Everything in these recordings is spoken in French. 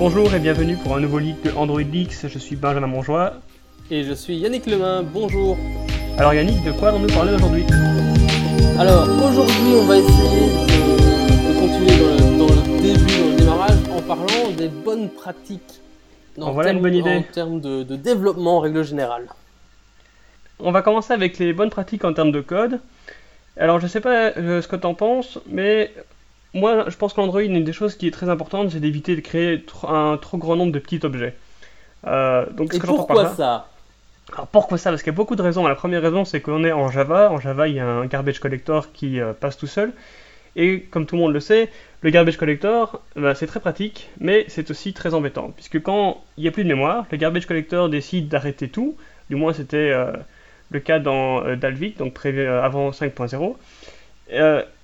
Bonjour et bienvenue pour un nouveau leak de Android Leaks. Je suis Benjamin Monjoie. Et je suis Yannick Lemain. Bonjour. Alors Yannick, de quoi allons-nous parler aujourd'hui? Alors aujourd'hui, on va essayer de, continuer dans le, début, dans le démarrage, en parlant des bonnes pratiques. En voilà une bonne idée. En termes de, de développement en règle générale. On va commencer avec les bonnes pratiques en termes de code. Alors je sais pas euh, ce que tu en penses, mais moi, je pense qu'Android, une des choses qui est très importante, c'est d'éviter de créer un trop grand nombre de petits objets. Euh, donc, Et pourquoi ça? Alors pourquoi ça? Parce qu'il y a beaucoup de raisons. La première raison, c'est qu'on est en Java. En Java, il y a un garbage collector qui euh, passe tout seul. Et comme tout le monde le sait, le garbage collector, bah, c'est très pratique, mais c'est aussi très embêtant. Puisque quand il n'y a plus de mémoire, le garbage collector décide d'arrêter tout. Du moins, c'était euh, le cas dans Dalvik, donc prévu avant 5.0.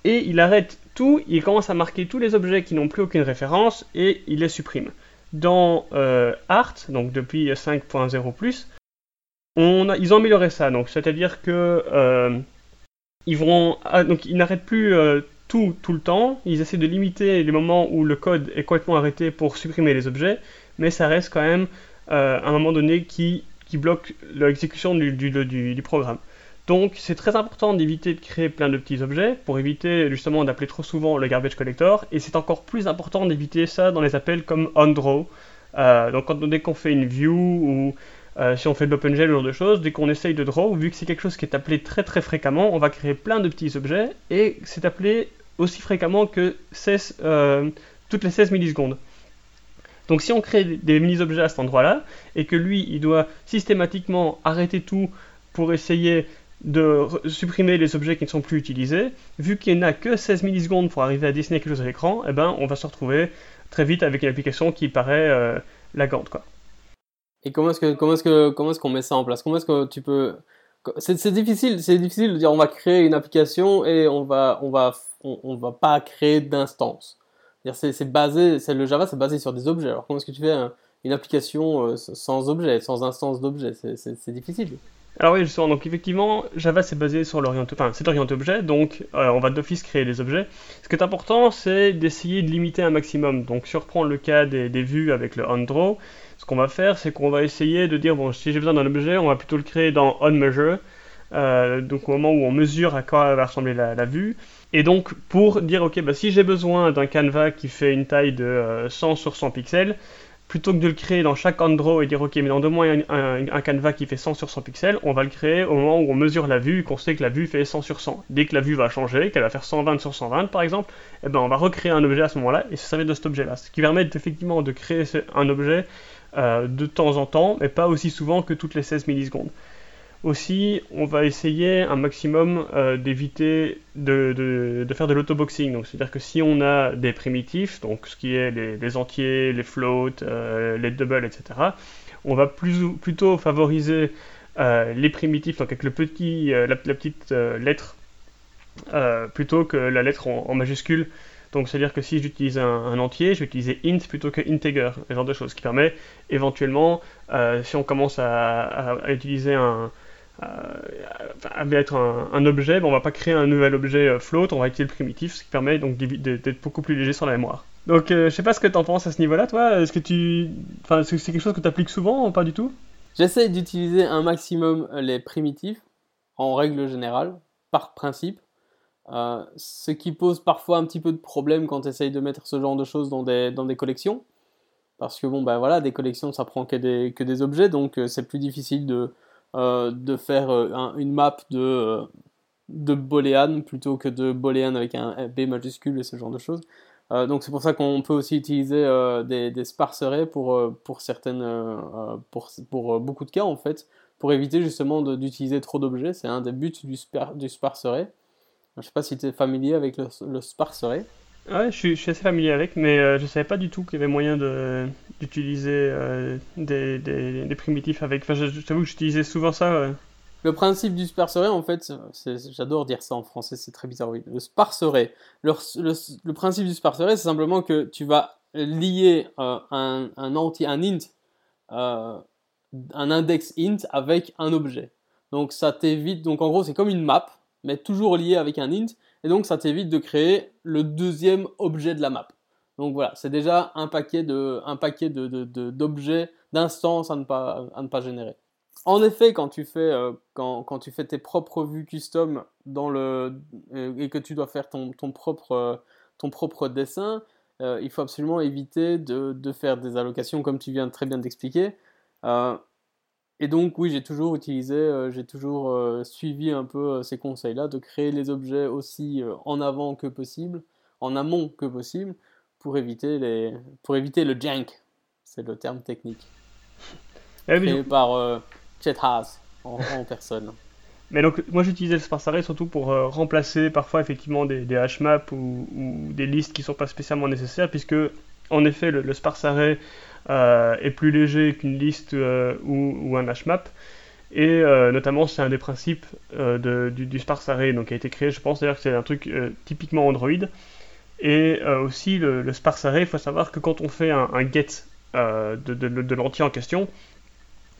et il arrête tout, il commence à marquer tous les objets qui n'ont plus aucune référence et il les supprime. Dans euh, Art, donc depuis 5.0+, on ils ont amélioré ça, donc c'est-à-dire que euh, ah, ils n'arrêtent plus euh, tout tout le temps, ils essaient de limiter les moments où le code est complètement arrêté pour supprimer les objets, mais ça reste quand même à un moment donné qui, bloque l'exécution du programme. Donc c'est très important d'éviter de créer plein de petits objets pour éviter justement d'appeler trop souvent le garbage collector et c'est encore plus important d'éviter ça dans les appels comme onDraw. Euh, donc quand, dès qu'on fait une view ou euh, si on fait de l'OpenGL ou ce genre de choses, dès qu'on essaye de draw, vu que c'est quelque chose qui est appelé très très fréquemment, on va créer plein de petits objets et c'est appelé aussi fréquemment que 16, euh, toutes les 16 millisecondes. Donc si on crée des mini-objets à cet endroit-là, et que lui, il doit systématiquement arrêter tout pour essayer de supprimer les objets qui ne sont plus utilisés, vu qu'il n'a que 16 millisecondes pour arriver à dessiner quelque chose à l'écran, eh ben, on va se retrouver très vite avec une application qui paraît euh, lagante. Quoi. Et comment est-ce que comment est-ce que comment est-ce qu'on met ça en place? Comment est-ce que tu peux c'est, difficile, c'est difficile de dire on va créer une application et on va on va on, va pas créer d'instance. C'est, basé, le Java, c'est basé sur des objets. Alors comment est-ce que tu fais une application euh, sans objet, sans instance d'objet? C'est difficile. Alors oui, justement, donc effectivement, Java c'est basé sur l'orienté, enfin c'est orienté objet, donc euh, on va d'office créer des objets. Ce qui est important, c'est d'essayer de limiter un maximum. Donc surprendre le cas des, vues avec le onDraw, ce qu'on va faire, c'est qu'on va essayer de dire bon, si j'ai besoin d'un objet, on va plutôt le créer dans onMeasure, euh, donc au moment où on mesure à quoi va ressembler la, vue. Et donc pour dire ok, bah, si j'ai besoin d'un canevas qui fait une taille de 100 euh, sur 100 pixels, plutôt que de le créer dans chaque Android et dire ok mais dans deux mois un, un, un, canevas qui fait 100 sur 100 pixels, on va le créer au moment où on mesure la vue et qu'on sait que la vue fait 100 sur 100. Dès que la vue va changer, qu'elle va faire 120 sur 120 par exemple, eh ben on va recréer un objet à ce moment-là et va être de cet objet-là. Ce qui permet effectivement de créer un objet euh, de temps en temps, mais pas aussi souvent que toutes les 16 millisecondes. Aussi, on va essayer un maximum euh, d'éviter de, faire de l'autoboxing. C'est-à-dire que si on a des primitifs, donc ce qui est les, entiers, les floats, euh, les doubles, etc., on va plutôt favoriser euh, les primitifs, donc avec le petit, la, petite lettre, plutôt que la lettre en, majuscule. Donc, c'est-à-dire que si j'utilise un, entier, je vais utiliser int plutôt que integer, ce genre de choses, qui permet éventuellement, si on commence à utiliser un, euh, être un, objet, on va pas créer un nouvel objet euh, float, on va utiliser le primitif, ce qui permet donc d'être beaucoup plus léger sur la mémoire. Donc euh, je sais pas ce que tu en penses à ce niveau-là, toi. Est-ce que tu, enfin, c'est quelque chose que tu appliques souvent ou pas du tout? J'essaie d'utiliser un maximum les primitifs en règle générale, par principe. ce qui pose parfois un petit peu de problème quand tu essayes de mettre ce genre de choses dans des, dans des collections. Parce que bon, ben voilà, des collections ça prend que des, que des objets, donc c'est plus difficile de, euh, de faire euh, une map de, euh, de Boolean plutôt que de Boolean avec un B majuscule et ce genre de choses. donc c'est pour ça qu'on peut aussi utiliser des, des pour, pour, certaines, pour, pour beaucoup de cas en fait, pour éviter justement d'utiliser trop d'objets. C'est un des buts du, du sparse-array. Je ne sais pas si tu es familier avec le, le sparse-array. Ouais, je suis, assez familier avec, mais euh, je savais pas du tout qu'il y avait moyen d'utiliser euh, des, des, primitifs avec. Enfin, je, t'avoue que j'utilisais souvent ça. Le principe du sparse-array, en fait, j'adore dire ça en français, c'est très bizarre, oui. Le sparse-array. Le, le, principe du sparse-array, c'est simplement que tu vas lier euh, un, un int, un index int avec un objet. Donc ça t'évite, donc en gros, c'est comme une map, mais toujours lié avec un int. Et donc ça t'évite de créer le deuxième objet de la map. Donc voilà, c'est déjà un paquet de, un de, d'objets, d'instances à ne pas, à ne pas générer. En effet, quand tu fais, euh, quand, quand, tu fais tes propres vues custom dans le, euh, et que tu dois faire ton, ton propre, euh, ton propre dessin, il faut absolument éviter de, de, faire des allocations comme tu viens très bien d'expliquer. Et donc oui, j'ai toujours utilisé, j'ai toujours suivi un peu ces conseils-là, de créer les objets aussi en avant que possible, en amont que possible, pour éviter, les, pour éviter le jank. C'est le terme technique. Eh Créé par euh, Chet Haas en, personne. Mais donc, moi j'utilisais le sparse array surtout pour euh, remplacer parfois effectivement des, des hashmaps ou, ou, des listes qui ne sont pas spécialement nécessaires, puisque en effet le, sparse array euh, est plus léger qu'une liste ou, ou, un hashmap. Et notamment, c'est un des principes du, sparse array donc, qui a été créé, je pense d'ailleurs que c'est un truc typiquement Android. Et euh, aussi, le, sparse array, il faut savoir que quand on fait un, get euh, de, l'entier en question,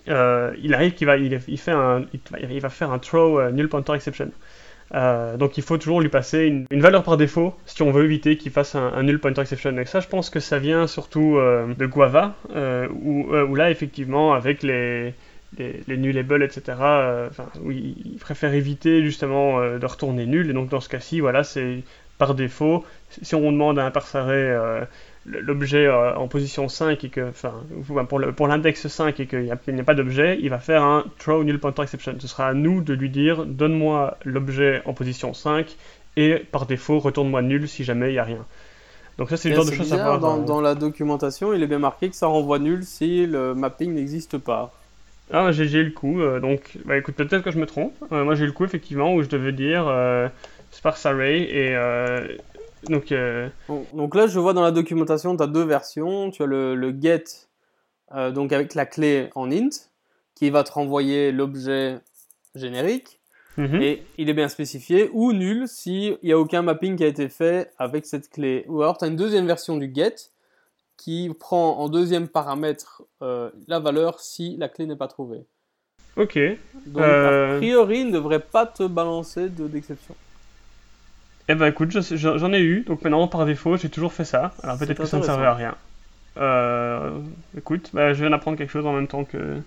euh, il arrive qu'il va, il, fait il va faire un throw null pointer exception. Donc il faut toujours lui passer une, valeur par défaut si on veut éviter qu'il fasse un, null pointer exception. Et ça, je pense que ça vient surtout de Guava, où, où, là, effectivement, avec les, les, les nullables, etc., il, préfère éviter justement de retourner nul. Et donc dans ce cas-ci, voilà, c'est par défaut, si on demande à un parse array l'objet euh, en position 5 et que, enfin, pour l'index 5 et qu'il n'y a, pas d'objet, il va faire un throw null pointer exception. Ce sera à nous de lui dire donne-moi l'objet en position 5 et par défaut retourne-moi nul si jamais il n'y a rien. Donc ça c'est le genre de choses à voir. Dans, dans, la documentation, il est bien marqué que ça renvoie nul si le mapping n'existe pas. Ah, j'ai eu le coup, euh, donc bah, écoute, peut-être que je me trompe. Euh, moi j'ai eu le coup effectivement où je devais dire sparse array et donc, euh, donc là je vois dans la documentation tu as deux versions. Tu as le, get euh, donc avec la clé en int qui va te renvoyer l'objet générique. Mhm. et il est bien spécifié ou nul s'il n'y a aucun mapping qui a été fait avec cette clé. Ou alors tu as une deuxième version du get qui prend en deuxième paramètre la valeur si la clé n'est pas trouvée. Ok. Donc a priori il ne devrait pas te balancer d'exception eh ben écoute, j'en ai eu, donc maintenant par défaut j'ai toujours fait ça. Alors peut-être que ça ne servait à rien. Euh, écoute, bah, je viens d'apprendre quelque chose en même temps que,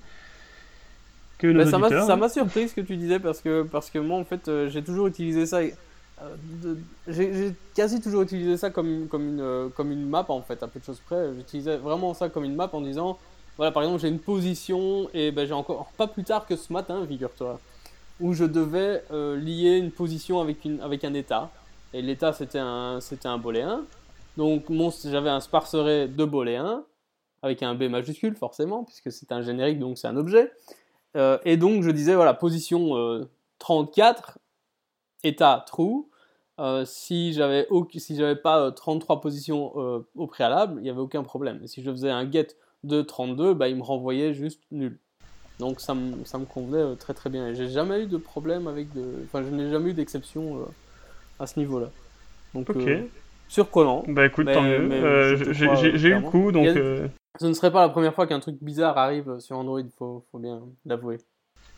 que nos bah, Ça m'a surpris ce que tu disais parce que, parce que moi en fait euh, j'ai toujours utilisé ça. Euh, j'ai quasi toujours utilisé ça comme, comme, une, euh, comme une map en fait, à peu de choses près. J'utilisais vraiment ça comme une map en disant voilà par exemple j'ai une position et ben, j'ai encore pas plus tard que ce matin, figure-toi, où je devais lier une position avec, une, avec un état. Et l'état, c'était un, c'était un. Donc, j'avais un sparserait de booléen, avec un B majuscule, forcément, puisque c'est un générique, donc c'est un objet. Euh, et donc, je disais, voilà, position 34, euh, état true. Euh, si j'avais si pas 33 positions au préalable, il n'y avait aucun problème. Et si je faisais un get de 32, bah, il me renvoyait juste nul. Donc ça me, convenait très très bien. J'ai jamais eu de problème avec de. Enfin, je n'ai jamais eu d'exception à ce niveau-là. Donc, ok. Euh, surprenant. Bah écoute, tant mieux. Euh, j'ai eu le coup, donc. Euh, ce ne serait pas la première fois qu'un truc bizarre arrive sur Android, faut, faut bien l'avouer.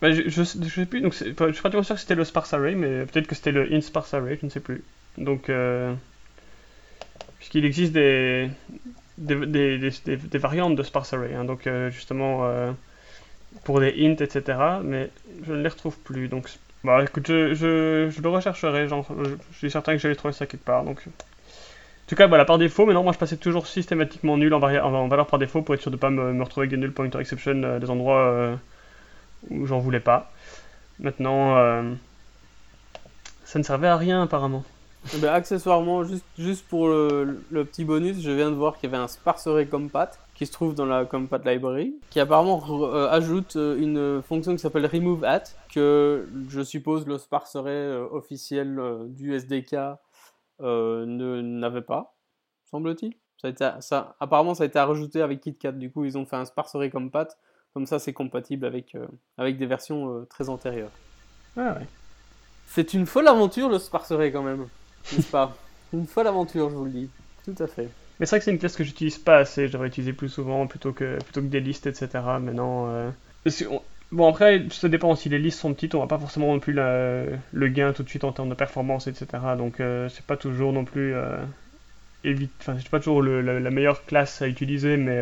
Bah, je, je, sais plus, donc je suis pratiquement sûr que c'était le sparse array, mais peut-être que c'était le in sparse array, je ne sais plus. Donc, puisqu'il existe des des, des, des, des, variantes de sparse array, hein, donc justement pour des int, etc. Mais je ne les retrouve plus, donc bah écoute, je, je, le rechercherai, genre, je, suis certain que j'allais trouver ça quelque part. Donc... En tout cas, voilà, par défaut, mais non, moi je passais toujours systématiquement nul en, en, valeur par défaut pour être sûr de pas me, retrouver avec des null pointer exception euh, des endroits euh, où j'en voulais pas. Maintenant, euh, ça ne servait à rien apparemment. Eh ben, accessoirement, juste, juste pour le, le, petit bonus, je viens de voir qu'il y avait un sparse compat qui se trouve dans la Compat Library, qui apparemment euh, ajoute euh, une fonction qui s'appelle remove at, que je suppose le sparserait euh, officiel du SDK n'avait pas, semble-t-il. Ça, ça, apparemment, ça a été rajouté avec KitKat. Du coup, ils ont fait un sparserait compat. Comme ça, c'est compatible avec, avec des versions très antérieures. Ah ouais. C'est une folle aventure, le sparserait, quand même. N'est-ce pas? Une folle aventure, je vous le dis. Tout à fait. C'est vrai que c'est une classe que j'utilise pas assez, je devrais utiliser plus souvent plutôt que, plutôt que des listes, etc. Mais non. Euh, bon, après, ça dépend. Si les listes sont petites, on va pas forcément non plus le gain tout de suite en termes de performance, etc. Donc, euh, c'est pas toujours non plus euh, évite, enfin c'est pas toujours la, meilleure classe à utiliser, mais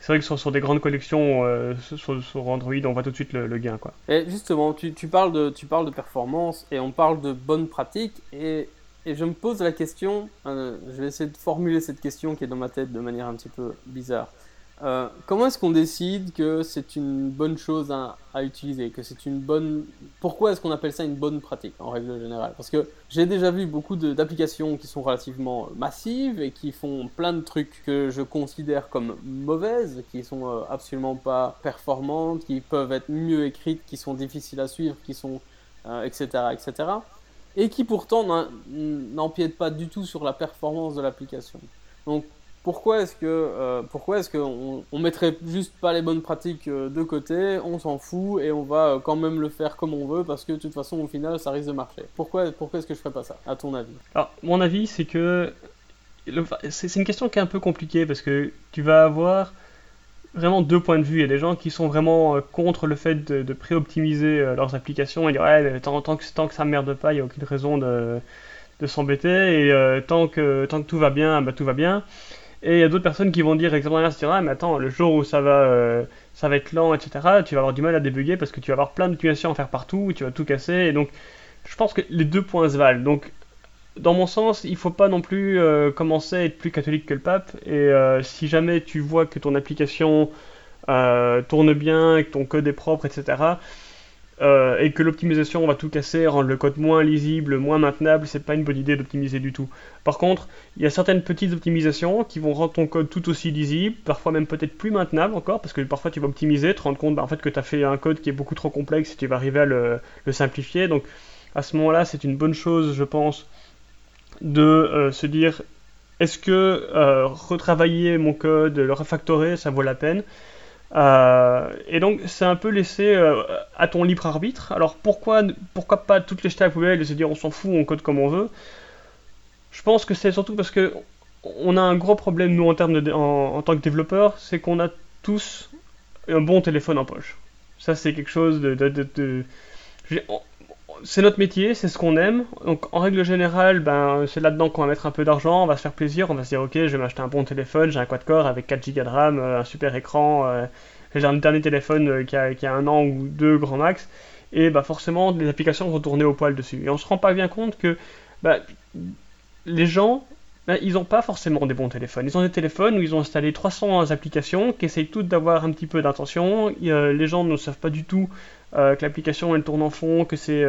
c'est vrai que sur, des grandes collections sur, Android, on voit tout de suite le, gain. Quoi. Et justement, tu, parles de, tu parles de performance et on parle de bonnes pratiques. Et, et je me pose la question, je vais essayer de formuler cette question qui est dans ma tête de manière un petit peu bizarre. Euh, comment est-ce qu'on décide que c'est une bonne chose à, utiliser, que c'est une bonne... Pourquoi est-ce qu'on appelle ça une bonne pratique en règle générale? Parce que j'ai déjà vu beaucoup d'applications qui sont relativement massives et qui font plein de trucs que je considère comme mauvaises, qui sont euh, absolument pas performantes, qui peuvent être mieux écrites, qui sont difficiles à suivre, qui sont... etc., euh, etc. Et qui pourtant n'empiètent pas du tout sur la performance de l'application. Donc pourquoi est-ce que euh, pourquoi est-ce qu'on on mettrait juste pas les bonnes pratiques euh, de côté, on s'en fout et on va euh, quand même le faire comme on veut parce que de toute façon au final ça risque de marcher. Pourquoi pourquoi est-ce que je ferais pas ça à ton avis? Alors mon avis c'est que c'est une question qui est un peu compliquée parce que tu vas avoir vraiment deux points de vue. Il y a des gens qui sont vraiment contre le fait de, de pré-optimiser leurs applications et dire ouais tant, tant, que, tant que ça merde pas, il n'y a aucune raison de, s'embêter et tant, que, tant que tout va bien, bah, tout va bien. Et il y a d'autres personnes qui vont dire exactement l'inverse, ah, mais attends, le jour où ça va, euh, ça va être lent, etc., tu vas avoir du mal à débugger parce que tu vas avoir plein d'utilisation à faire partout, tu vas tout casser, et donc je pense que les deux points se valent. Dans mon sens, il faut pas non plus euh, commencer à être plus catholique que le pape, et euh, si jamais tu vois que ton application tourne bien, que ton code est propre, etc., euh, et que l'optimisation va tout casser, rendre le code moins lisible, moins maintenable, c'est pas une bonne idée d'optimiser du tout. Par contre, il y a certaines petites optimisations qui vont rendre ton code tout aussi lisible, parfois même peut-être plus maintenable encore, parce que parfois tu vas optimiser, te rendre compte bah, en fait que tu as fait un code qui est beaucoup trop complexe et tu vas arriver à le, simplifier. Donc à ce moment-là, c'est une bonne chose, je pense, de euh, se dire est-ce que euh, retravailler mon code, le refactorer, ça vaut la peine? Euh, et donc c'est un peu laissé à ton libre arbitre. Alors pourquoi, pourquoi pas toutes les jeter à poubelle et se dire on s'en fout, on code comme on veut? Je pense que c'est surtout parce que on a un gros problème nous en, termes de, en, tant que développeur, c'est qu'on a tous un bon téléphone en poche. Ça c'est quelque chose de, c'est notre métier, c'est ce qu'on aime. Donc en règle générale, ben, c'est là-dedans qu'on va mettre un peu d'argent, on va se faire plaisir, on va se dire ok, je vais m'acheter un bon téléphone, j'ai un quad-core avec 4 Go de RAM, euh, un super écran, euh, j'ai un dernier téléphone euh, qui, a, un an ou deux grand max, et bah forcément les applications vont tourner au poil dessus. Et on se rend pas bien compte que bah, les gens, bah, ils n'ont pas forcément des bons téléphones. Ils ont des téléphones où ils ont installé 300 applications qui essayent toutes d'avoir un petit peu d'intention. les gens ne savent pas du tout que l'application elle tourne en fond, que c'est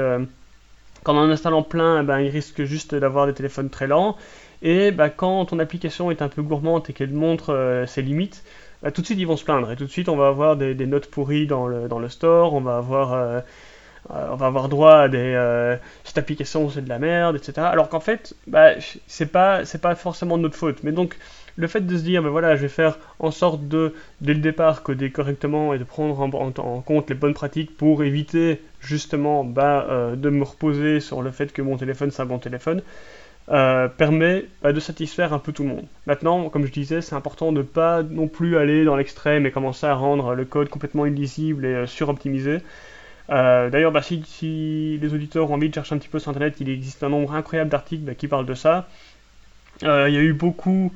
quand on en installant plein, eh ben, il risque juste d'avoir des téléphones très lents. Et bah, quand ton application est un peu gourmande et qu'elle montre euh, ses limites, bah, tout de suite ils vont se plaindre. Et tout de suite on va avoir des, notes pourries dans le, dans le store, on va avoir, euh, euh, on va avoir droit à des. cette application c'est de la merde, etc. Alors qu'en fait, bah, c'est pas, pas forcément de notre faute. Mais donc le fait de se dire, ben voilà, je vais faire en sorte de, dès le départ, coder correctement et de prendre en, compte les bonnes pratiques pour éviter justement bah, euh, de me reposer sur le fait que mon téléphone c'est un bon téléphone, euh, permet bah, de satisfaire un peu tout le monde. Maintenant, comme je disais, c'est important de ne pas non plus aller dans l'extrême et commencer à rendre le code complètement illisible et euh, suroptimisé. D'ailleurs, bah, si, les auditeurs ont envie de chercher un petit peu sur Internet, il existe un nombre incroyable d'articles qui parlent de ça. Il y a eu beaucoup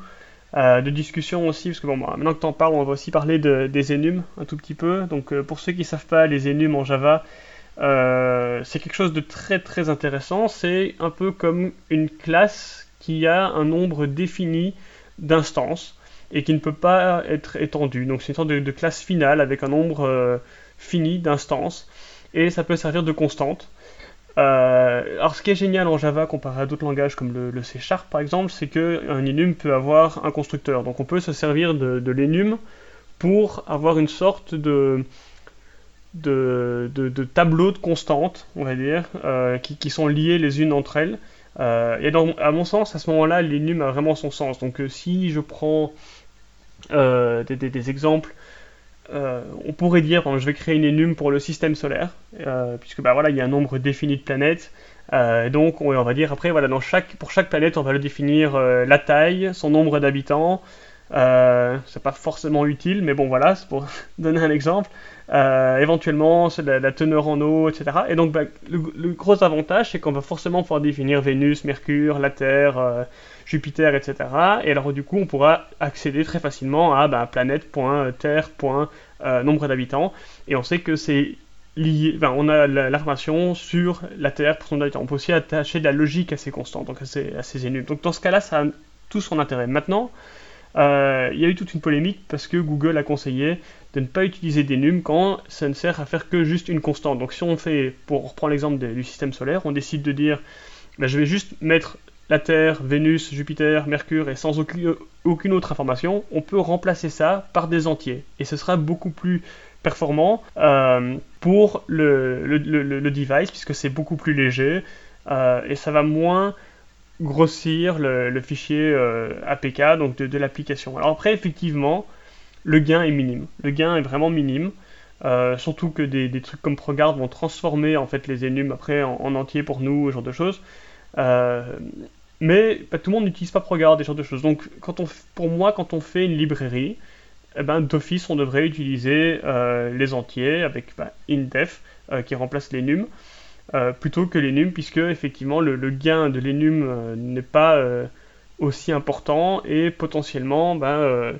euh, de discussion aussi, parce que bon, bah, maintenant que tu en parles, on va aussi parler de, des enums un tout petit peu. Donc euh, pour ceux qui ne savent pas, les enums en Java, euh, c'est quelque chose de très très intéressant. C'est un peu comme une classe qui a un nombre défini d'instances et qui ne peut pas être étendue. Donc c'est une sorte de, classe finale avec un nombre fini d'instances et ça peut servir de constante. Euh, alors, ce qui est génial en Java comparé à d'autres langages comme le, C Sharp par exemple, c'est qu'un enum peut avoir un constructeur. Donc, on peut se servir de, de l'enum pour avoir une sorte de, tableau de constantes, on va dire, euh, qui, sont liées les unes entre elles. Euh, et dans, à mon sens, à ce moment-là, l'enum a vraiment son sens. Donc, si je prends des, exemples euh, on pourrait dire, je vais créer une enum pour le système solaire, euh, puisque bah, voilà, il y a un nombre défini de planètes. Euh, donc on, va dire après, voilà, dans chaque, pour chaque planète, on va le définir la taille, son nombre d'habitants, c'est pas forcément utile, mais bon voilà, c'est pour donner un exemple. Éventuellement, c'est la, teneur en eau, etc. Et donc, bah, le, gros avantage, c'est qu'on va forcément pouvoir définir Vénus, Mercure, la Terre, Jupiter, etc. Et alors, du coup, on pourra accéder très facilement à bah, planète, point, Terre, point, euh, nombre d'habitants. Et on sait que c'est lié, enfin, on a l'information sur la Terre pour son habitant. On peut aussi attacher de la logique à ces constants, donc à ces, à ces Donc, dans ce cas-là, ça a tout son intérêt. Maintenant, euh, il y a eu toute une polémique parce que Google a conseillé de ne pas utiliser des nums quand ça ne sert à faire que juste une constante. Donc si on fait, pour reprendre l'exemple du système solaire, on décide de dire ben, je vais juste mettre la Terre, Vénus, Jupiter, Mercure et sans aucune, autre information, on peut remplacer ça par des entiers. Et ce sera beaucoup plus performant euh, pour le, device puisque c'est beaucoup plus léger euh, et ça va moins grossir le, fichier euh, APK donc de, l'application. Alors après, effectivement, le gain est minime. Le gain est vraiment minime. Surtout que des, trucs comme ProGuard vont transformer en fait les enums après en, entier pour nous, ce genre de choses. Euh, mais bah, tout le monde n'utilise pas ProGuard, des genre de choses. Donc quand on, pour moi, quand on fait une librairie, eh ben, d'office on devrait utiliser les entiers avec bah, indef qui remplace les nums. Euh, plutôt que l'enum, puisque effectivement le, gain de l'enum euh, n'est pas euh, aussi important et potentiellement ben,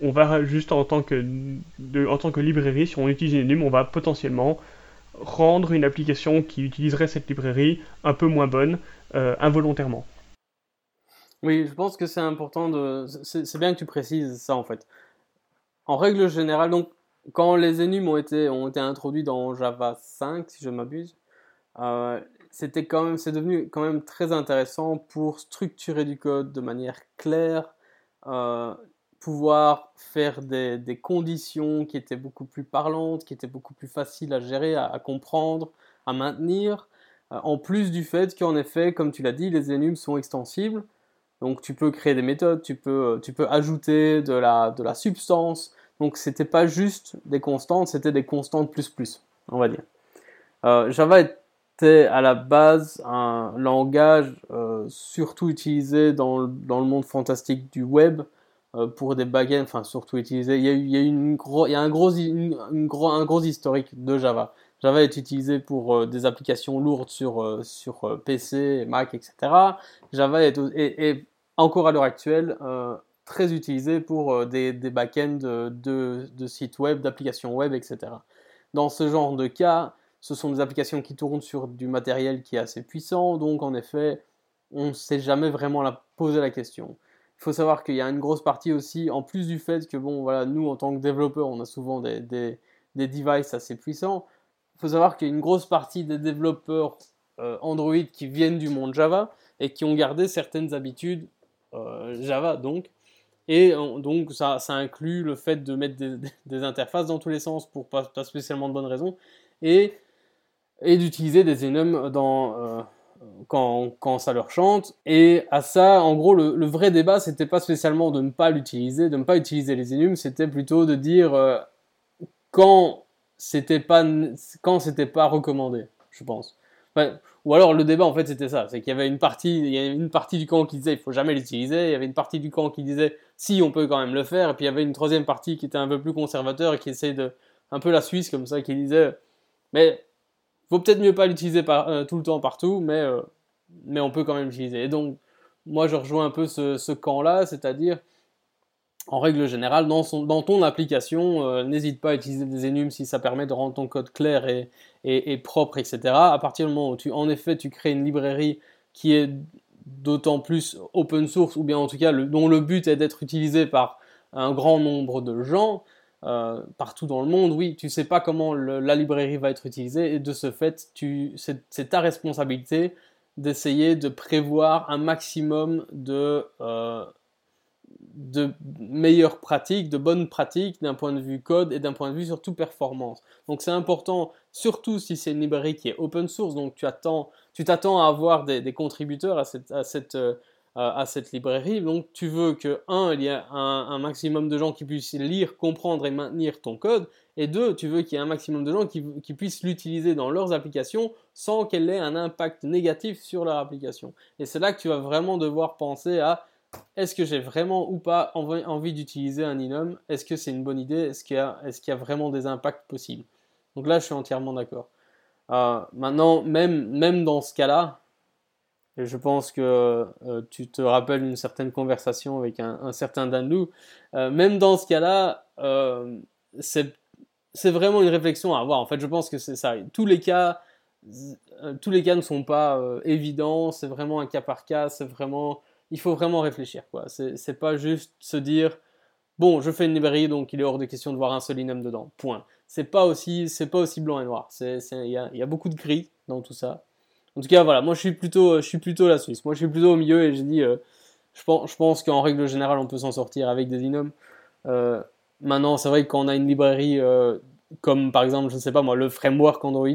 on va juste en tant que librairie, si on utilise l'enum, on va potentiellement rendre une application qui utiliserait cette librairie un peu moins bonne involontairement. Oui, je pense que c'est important de. C'est bien que tu précises ça en fait. En règle générale, donc, quand les enums ont été, ont été introduits dans Java 5, si je m'abuse, euh, c'était quand même, c'est devenu quand même très intéressant pour structurer du code de manière claire, euh, pouvoir faire des, des, conditions qui étaient beaucoup plus parlantes, qui étaient beaucoup plus faciles à gérer, à, comprendre, à maintenir. Euh, en plus du fait qu'en effet, comme tu l'as dit, les enums sont extensibles. Donc tu peux créer des méthodes, tu peux, tu peux ajouter de la, de la substance. Donc c'était pas juste des constantes, c'était des constantes plus plus, on va dire. Java est c'était à la base un langage euh, surtout utilisé dans le, dans le, monde fantastique du web euh, pour des backends, enfin surtout utilisé. Il y a, il y a, une gros, il y a un, gros, une, gros, un gros historique de Java. Java est utilisé pour euh, des applications lourdes sur, sur PC, Mac, etc. Java est, encore à l'heure actuelle très utilisé pour des, des backends de, de, sites web, d'applications web, etc. Dans ce genre de cas, ce sont des applications qui tournent sur du matériel qui est assez puissant, donc en effet, on ne sait jamais vraiment la, poser la question. Il faut savoir qu'il y a une grosse partie aussi, en plus du fait que, bon, voilà, nous, en tant que développeurs, on a souvent des, des, devices assez puissants, faut savoir qu'il y a une grosse partie des développeurs euh, Android qui viennent du monde Java et qui ont gardé certaines habitudes euh, Java, donc. Et donc, ça, ça, inclut le fait de mettre des, interfaces dans tous les sens pour pas, spécialement de bonnes raisons. Et et d'utiliser des enums dans, euh, quand, quand, ça leur chante. Et à ça, en gros, le, vrai débat, c'était pas spécialement de ne pas l'utiliser, de ne pas utiliser les enums, c'était plutôt de dire euh, quand c'était pas quand c'était pas recommandé, je pense. ou alors le débat en fait c'était ça, c'est qu'il y avait une partie, il y avait une partie du camp qui disait il faut jamais l'utiliser, il y avait une partie du camp qui disait si on peut quand même le faire, et puis il y avait une troisième partie qui était un peu plus conservateur et qui essayait de un peu la Suisse comme ça, qui disait mais Vaut peut-être mieux pas l'utiliser euh, tout le temps partout, mais, euh, mais on peut quand même l'utiliser. Et donc, moi, je rejoins un peu ce, camp-là, c'est-à-dire, en règle générale, dans, ton application, euh, n'hésite pas à utiliser des enums si ça permet de rendre ton code clair et, propre, etc. À partir du moment où tu, en effet, tu crées une librairie qui est d'autant plus open source, ou bien en tout cas dont le but est d'être utilisé par un grand nombre de gens, euh, partout dans le monde, oui, tu sais pas comment la librairie va être utilisée et de ce fait, c'est ta responsabilité d'essayer de prévoir un maximum de, euh, de meilleures pratiques, de bonnes pratiques d'un point de vue code et d'un point de vue surtout performance. Donc c'est important, surtout si c'est une librairie qui est open source, donc tu attends, tu t'attends à avoir des, contributeurs à cette, à cette euh, à cette librairie. Donc tu veux que, un, il y ait un, maximum de gens qui puissent lire, comprendre et maintenir ton code, et deux, tu veux qu'il y ait un maximum de gens qui, puissent l'utiliser dans leurs applications sans qu'elle ait un impact négatif sur leur application. Et c'est là que tu vas vraiment devoir penser à est-ce que j'ai vraiment ou pas envie, d'utiliser un Inum? Est-ce que c'est une bonne idée? Est-ce qu'il y, a vraiment des impacts possibles? Donc là, je suis entièrement d'accord. Euh, maintenant, même, dans ce cas-là, je pense que euh, tu te rappelles une certaine conversation avec un, certain Danlou, euh, même dans ce cas-là, c'est vraiment une réflexion à avoir. En fait, je pense que c'est ça. Tous les cas, tous les cas ne sont pas évidents. C'est vraiment un cas par cas. C'est vraiment il faut vraiment réfléchir. quoi. C'est pas juste se dire bon, je fais une librairie, donc il est hors de question de voir un seul inum dedans. Point. C'est pas aussi, c'est pas aussi blanc et noir. Il y a, y a, beaucoup de gris dans tout ça. En tout cas, voilà, moi je suis plutôt, je suis plutôt la Suisse. Moi je suis plutôt au milieu et j'ai dit, euh, je pense, je qu'en règle générale on peut s'en sortir avec des inums. Euh, maintenant, c'est vrai que quand on a une librairie euh, comme par exemple, je ne sais pas moi, le framework Android,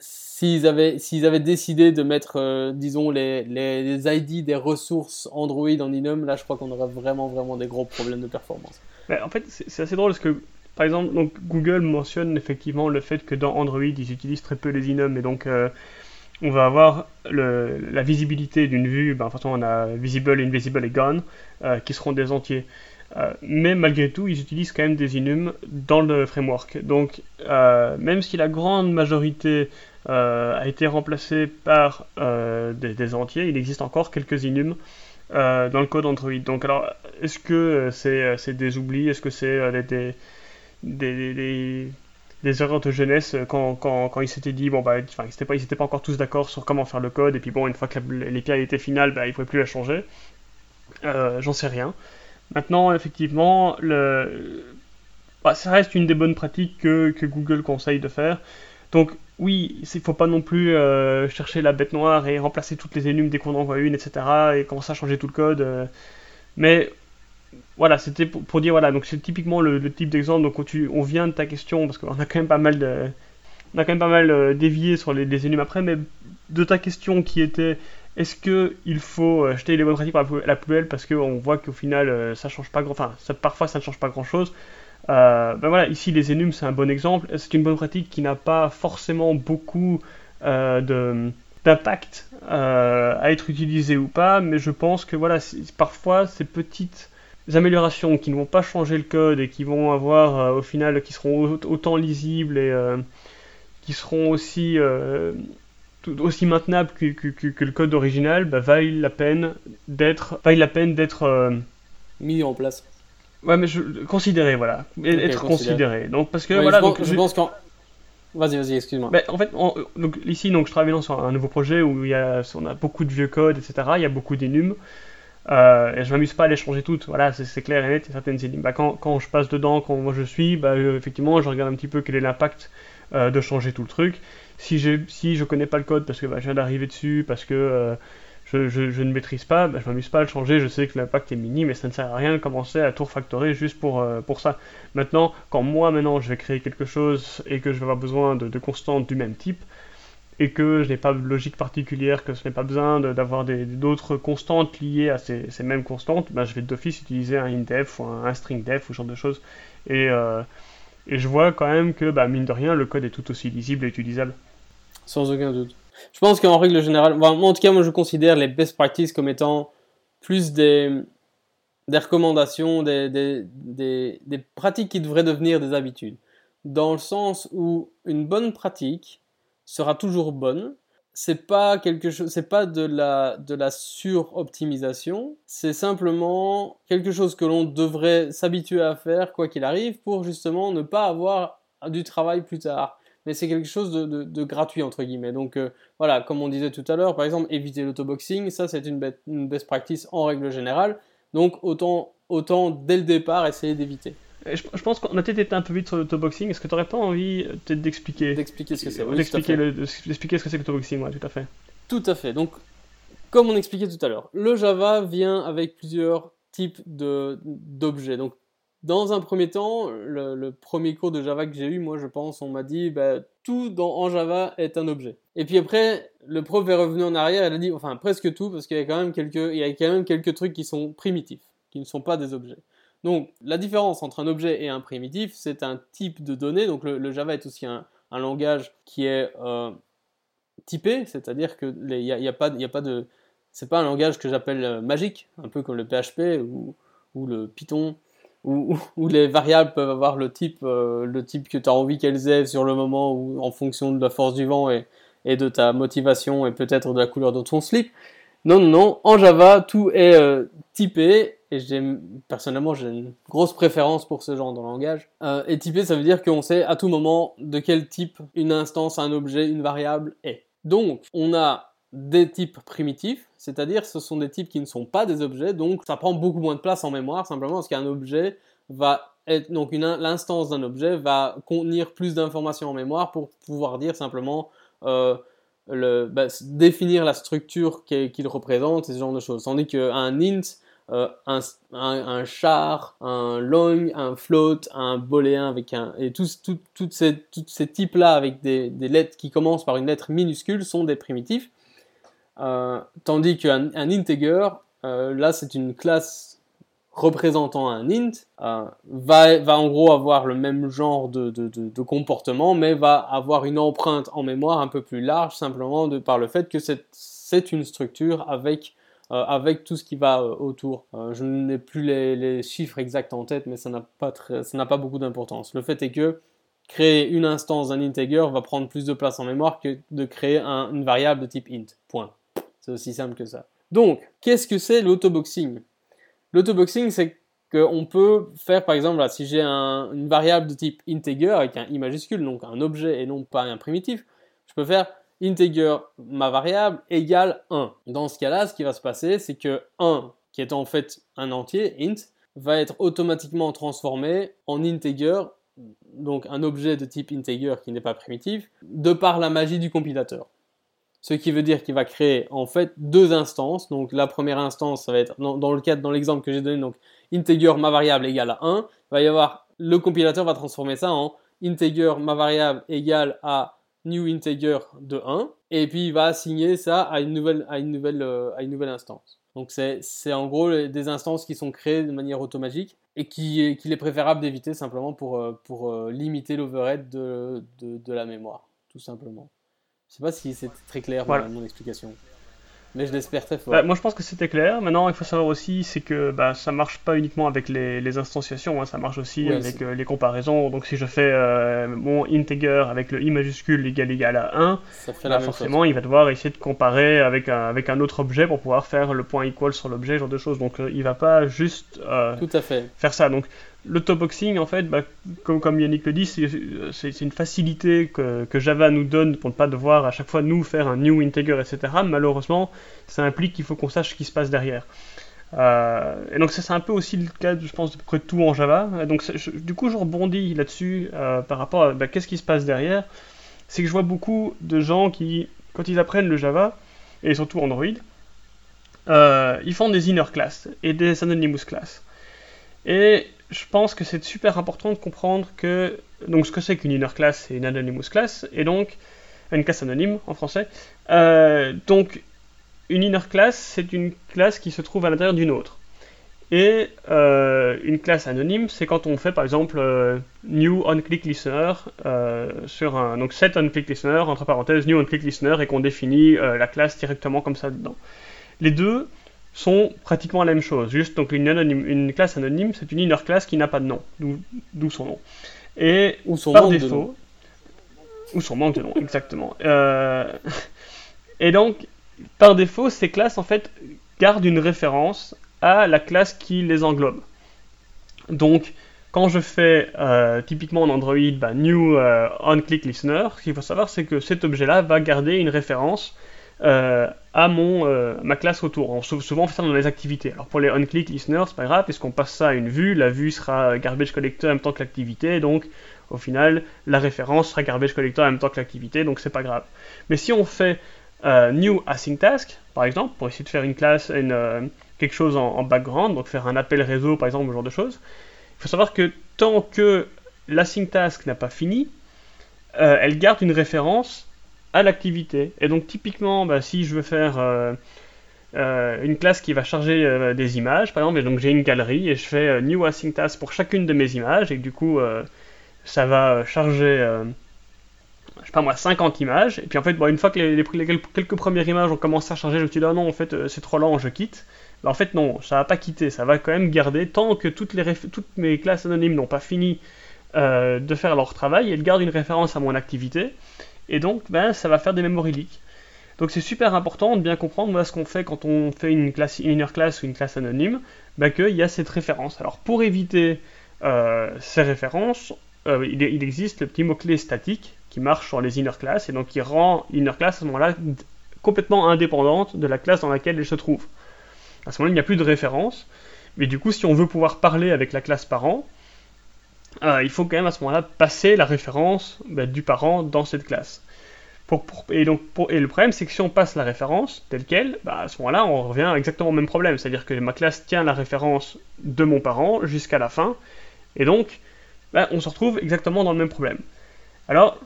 s'ils avaient, avaient décidé de mettre, euh, disons, les, les, ID des ressources Android en Inum, là, je crois qu'on aurait vraiment, vraiment des gros problèmes de performance. en fait, c'est assez drôle parce que, par exemple, donc, Google mentionne effectivement le fait que dans Android, ils utilisent très peu les Inum, et donc euh, on va avoir la visibilité d'une vue, ben, toute façon, on a Visible, Invisible et Gone, euh, qui seront des entiers. Euh, mais malgré tout, ils utilisent quand même des inums dans le framework. Donc, euh, même si la grande majorité euh, a été remplacée par des, entiers, il existe encore quelques inums dans le code Android. Donc, alors, est-ce que c'est des oublis? Est-ce que c'est des, erreurs de jeunesse quand, ils s'étaient dit, bon, bah, ils n'étaient pas, pas encore tous d'accord sur comment faire le code, et puis bon, une fois que l'API était finale, bah, ils ne pouvaient plus la changer. J'en sais rien. Maintenant, effectivement. Bah, ça reste une des bonnes pratiques que, Google conseille de faire. Donc, oui, il ne faut pas non plus euh, chercher la bête noire et remplacer toutes les énumes dès qu'on envoie une, etc. et commencer à changer tout le code. Euh. Mais voilà, c'était pour, dire, voilà, donc c'est typiquement le, type d'exemple. Donc, tu, on vient de ta question, parce qu'on a quand même pas mal de. On a quand même pas mal euh, dévié sur les, les après, mais de ta question qui était est-ce qu'il faut euh, jeter les bonnes pratiques par la poubelle parce qu'on voit qu'au final euh, ça change pas grand, enfin parfois ça ne change pas grand chose. Euh, ben voilà, ici les énumes c'est un bon exemple. C'est une bonne pratique qui n'a pas forcément beaucoup d'impact à être utilisée ou pas, mais je pense que voilà, parfois ces petites améliorations qui ne vont pas changer le code et qui vont avoir au final qui seront autant lisibles et qui seront aussi aussi maintenable que, que, le code original, bah, vaille la peine d'être, vaille la peine d'être euh, mis en place. Ouais, mais je considéré, voilà, être considéré. Donc parce que voilà, je, donc, je, pense qu'en Vas-y, vas-y, excuse-moi. Bah, en fait, donc, ici, donc, je travaille sur un nouveau projet où il y a, on a beaucoup de vieux codes, etc. Il y a beaucoup d'énumes. Euh, et je m'amuse pas à les changer toutes. Voilà, c'est clair et net. Il y a certaines énumes. Bah, quand, quand, je passe dedans, quand moi je suis, bah, effectivement, je regarde un petit peu quel est l'impact euh, de changer tout le truc si, je si je connais pas le code parce que bah, je viens d'arriver dessus, parce que euh, je, je, ne maîtrise pas, bah, je m'amuse pas à le changer, je sais que l'impact est minime et ça ne sert à rien de commencer à tout refactorer juste pour, euh, pour ça. Maintenant, quand moi maintenant je vais créer quelque chose et que je vais avoir besoin de, de constantes du même type, et que je n'ai pas de logique particulière, que je n'ai pas besoin d'avoir d'autres constantes liées à ces, ces mêmes constantes, bah, je vais d'office utiliser un indef ou un, string def ou ce genre de choses. Et, euh, et je vois quand même que, bah, mine de rien, le code est tout aussi lisible et utilisable. Sans aucun doute. Je pense qu'en règle générale, en tout cas, moi je considère les best practices comme étant plus des, des recommandations, des, des, des, des, pratiques qui devraient devenir des habitudes. Dans le sens où une bonne pratique sera toujours bonne. C'est pas quelque chose, c'est pas de la, de la suroptimisation, c'est simplement quelque chose que l'on devrait s'habituer à faire quoi qu'il arrive pour justement ne pas avoir du travail plus tard mais c'est quelque chose de, gratuit entre guillemets. Donc euh, voilà, comme on disait tout à l'heure, par exemple, éviter l'autoboxing, ça c'est une, best practice en règle générale. Donc autant, autant dès le départ essayer d'éviter. Je, pense qu'on a peut-être été un peu vite sur l'autoboxing. Est-ce que tu n'aurais pas envie euh, peut-être d'expliquer D'expliquer ce que c'est. d'expliquer, ce que c'est que l'autoboxing, oui, tout à fait. Tout à fait. Donc, comme on expliquait tout à l'heure, le Java vient avec plusieurs types d'objets. Donc, dans un premier temps, le, premier cours de Java que j'ai eu, moi je pense, on m'a dit bah, tout dans, en Java est un objet. Et puis après, le prof est revenu en arrière, elle a dit, enfin presque tout, parce qu'il y a quand même quelques, il y a quand même quelques trucs qui sont primitifs, qui ne sont pas des objets. Donc la différence entre un objet et un primitif, c'est un type de données. Donc le, Java est aussi un, langage qui est euh, typé, c'est-à-dire qu'il n'y a, y a, pas, a pas de c'est pas un langage que j'appelle magique, un peu comme le PHP ou le Python, où, les variables peuvent avoir le type, le type que tu as envie qu'elles aient sur le moment ou en fonction de la force du vent et, et de ta motivation et peut-être de la couleur de ton slip. Non, non, non. En Java, tout est euh, typé. Et personnellement, j'ai une grosse préférence pour ce genre de langage. Euh, et typé, ça veut dire qu'on sait à tout moment de quel type une instance, un objet, une variable est. Donc, on a des types primitifs, c'est-à-dire ce sont des types qui ne sont pas des objets, donc ça prend beaucoup moins de place en mémoire, simplement parce qu'un objet va être, donc l'instance d'un objet va contenir plus d'informations en mémoire pour pouvoir dire simplement euh, le, bah, définir la structure qu'il représente, ce genre de choses. Tandis qu'un int, euh, un, un, char, un long, un float, un booléen avec un et tous ces, ces types-là avec des, des, lettres qui commencent par une lettre minuscule sont des primitifs. Euh, tandis qu'un un integer, euh, là c'est une classe représentant un int euh, va, en gros avoir le même genre de, comportement, mais va avoir une empreinte en mémoire un peu plus large, simplement de, par le fait que c'est une structure avec, tout ce qui va autour. je n'ai plus les, chiffres exacts en tête, mais ça n'a pas beaucoup d'importance. Le fait est que créer une instance d'un integer va prendre plus de place en mémoire que de créer une variable de type int. Point. C'est aussi simple que ça. Donc, qu'est-ce que c'est l'autoboxing? L'autoboxing, c'est qu'on peut faire, par exemple, là, si j'ai une variable de type integer avec un i majuscule, donc un objet et non pas un primitif, je peux faire integer ma variable égale 1. Dans ce cas-là, ce qui va se passer, c'est que 1, qui est en fait un entier, int, va être automatiquement transformé en integer, donc un objet de type integer qui n'est pas primitif, de par la magie du compilateur. Ce qui veut dire qu'il va créer en fait deux instances. Donc la première instance, ça va être dans, le cadre, dans l'exemple que j'ai donné, donc integer ma variable égale à 1. Il va y avoir le compilateur va transformer ça en integer ma variable égale à new integer de 1 et puis il va assigner ça à une nouvelle à une nouvelle euh, à une nouvelle instance. Donc c'est en gros des instances qui sont créées de manière automatique et qui qu'il est préférable d'éviter simplement pour euh, pour euh, limiter l'overhead de, de la mémoire tout simplement. Je sais pas si c'est très clair mon explication. Mais je l'espère très fort. Bah, moi je pense que c'était clair. Maintenant il faut savoir aussi c'est que bah, ça marche pas uniquement avec les, les instantiations, hein. ça marche aussi avec euh, les comparaisons. Donc si je fais euh, mon integer avec le i majuscule égal égal à 1, bah, forcément il va devoir essayer de comparer avec un, avec un autre objet pour pouvoir faire le point equal sur l'objet, genre de choses. Donc euh, il va pas juste Tout à fait. faire ça. Donc L'autoboxing, en fait, bah, comme, Yannick le dit, c'est une facilité que, Java nous donne pour ne pas devoir à chaque fois nous faire un new integer, etc. Malheureusement, ça implique qu'il faut qu'on sache ce qui se passe derrière. Euh, et donc c'est un peu aussi le cas, je pense, de près tout en Java. Donc du coup, je rebondis là-dessus euh, par rapport à bah, qu'est-ce qui se passe derrière. C'est que je vois beaucoup de gens qui, quand ils apprennent le Java, et surtout Android, euh, ils font des inner classes et des anonymous classes. Et je pense que c'est super important de comprendre que donc ce que c'est qu'une inner class c'est une anonymous class et donc une classe anonyme en français. Euh, donc une inner class c'est une classe qui se trouve à l'intérieur d'une autre. Et euh, une classe anonyme, c'est quand on fait par exemple euh, new onClick sur un donc set onClick entre parenthèses new onClick listener et qu'on définit la classe directement comme ça dedans. Les deux, sont pratiquement la même chose. Juste, donc une, une classe anonyme, c'est une inner class qui n'a pas de nom, d'où son nom. Et ou son par défaut, ou son manque de nom, exactement. Euh, et donc, par défaut, ces classes en fait gardent une référence à la classe qui les englobe. Donc, quand je fais euh, typiquement en Android bah, new euh, onClick listener, ce qu'il faut savoir, c'est que cet objet-là va garder une référence euh, à mon, euh, ma classe autour. On, souvent on fait ça dans les activités. Alors pour les on-click listeners, c'est pas grave, puisqu'on passe ça à une vue, la vue sera garbage collector en même temps que l'activité, donc au final la référence sera garbage collector en même temps que l'activité, donc c'est pas grave. Mais si on fait euh, new async task, par exemple, pour essayer de faire une classe, une, quelque chose en, background, donc faire un appel réseau par exemple, ce genre de choses, il faut savoir que tant que l'async task n'a pas fini, elle garde une référence à l'activité. Et donc typiquement, bah, si je veux faire euh, euh, une classe qui va charger euh, des images, par exemple, donc j'ai une galerie et je fais new async task pour chacune de mes images, et du coup ça va charger je sais pas moi, 50 images, et puis en fait, une fois que les, quelques premières images ont commencé à charger, je me suis dit, ah non, en fait, c'est trop lent, je quitte. en fait, non, ça va pas quitter, ça va quand même garder, tant que toutes, toutes mes classes anonymes n'ont pas fini de faire leur travail, elles gardent une référence à mon activité, et donc, ben, ça va faire des memory leaks. Donc c'est super important de bien comprendre ce qu'on fait quand on fait une, classe, inner class ou une classe anonyme, ben, qu'il y a cette référence. Alors pour éviter euh, ces références, euh, il, existe le petit mot-clé statique qui marche sur les inner class et donc qui rend l'inner class à ce moment-là complètement indépendante de la classe dans laquelle elle se trouve. À ce moment-là, il n'y a plus de référence, mais du coup, si on veut pouvoir parler avec la classe parent, euh, il faut quand même à ce moment-là passer la référence bah, du parent dans cette classe. et, donc, le problème, c'est que si on passe la référence telle qu'elle, bah, à ce moment-là, on revient exactement au même problème. C'est-à-dire que ma classe tient la référence de mon parent jusqu'à la fin, et donc, bah, on se retrouve exactement dans le même problème. Alors,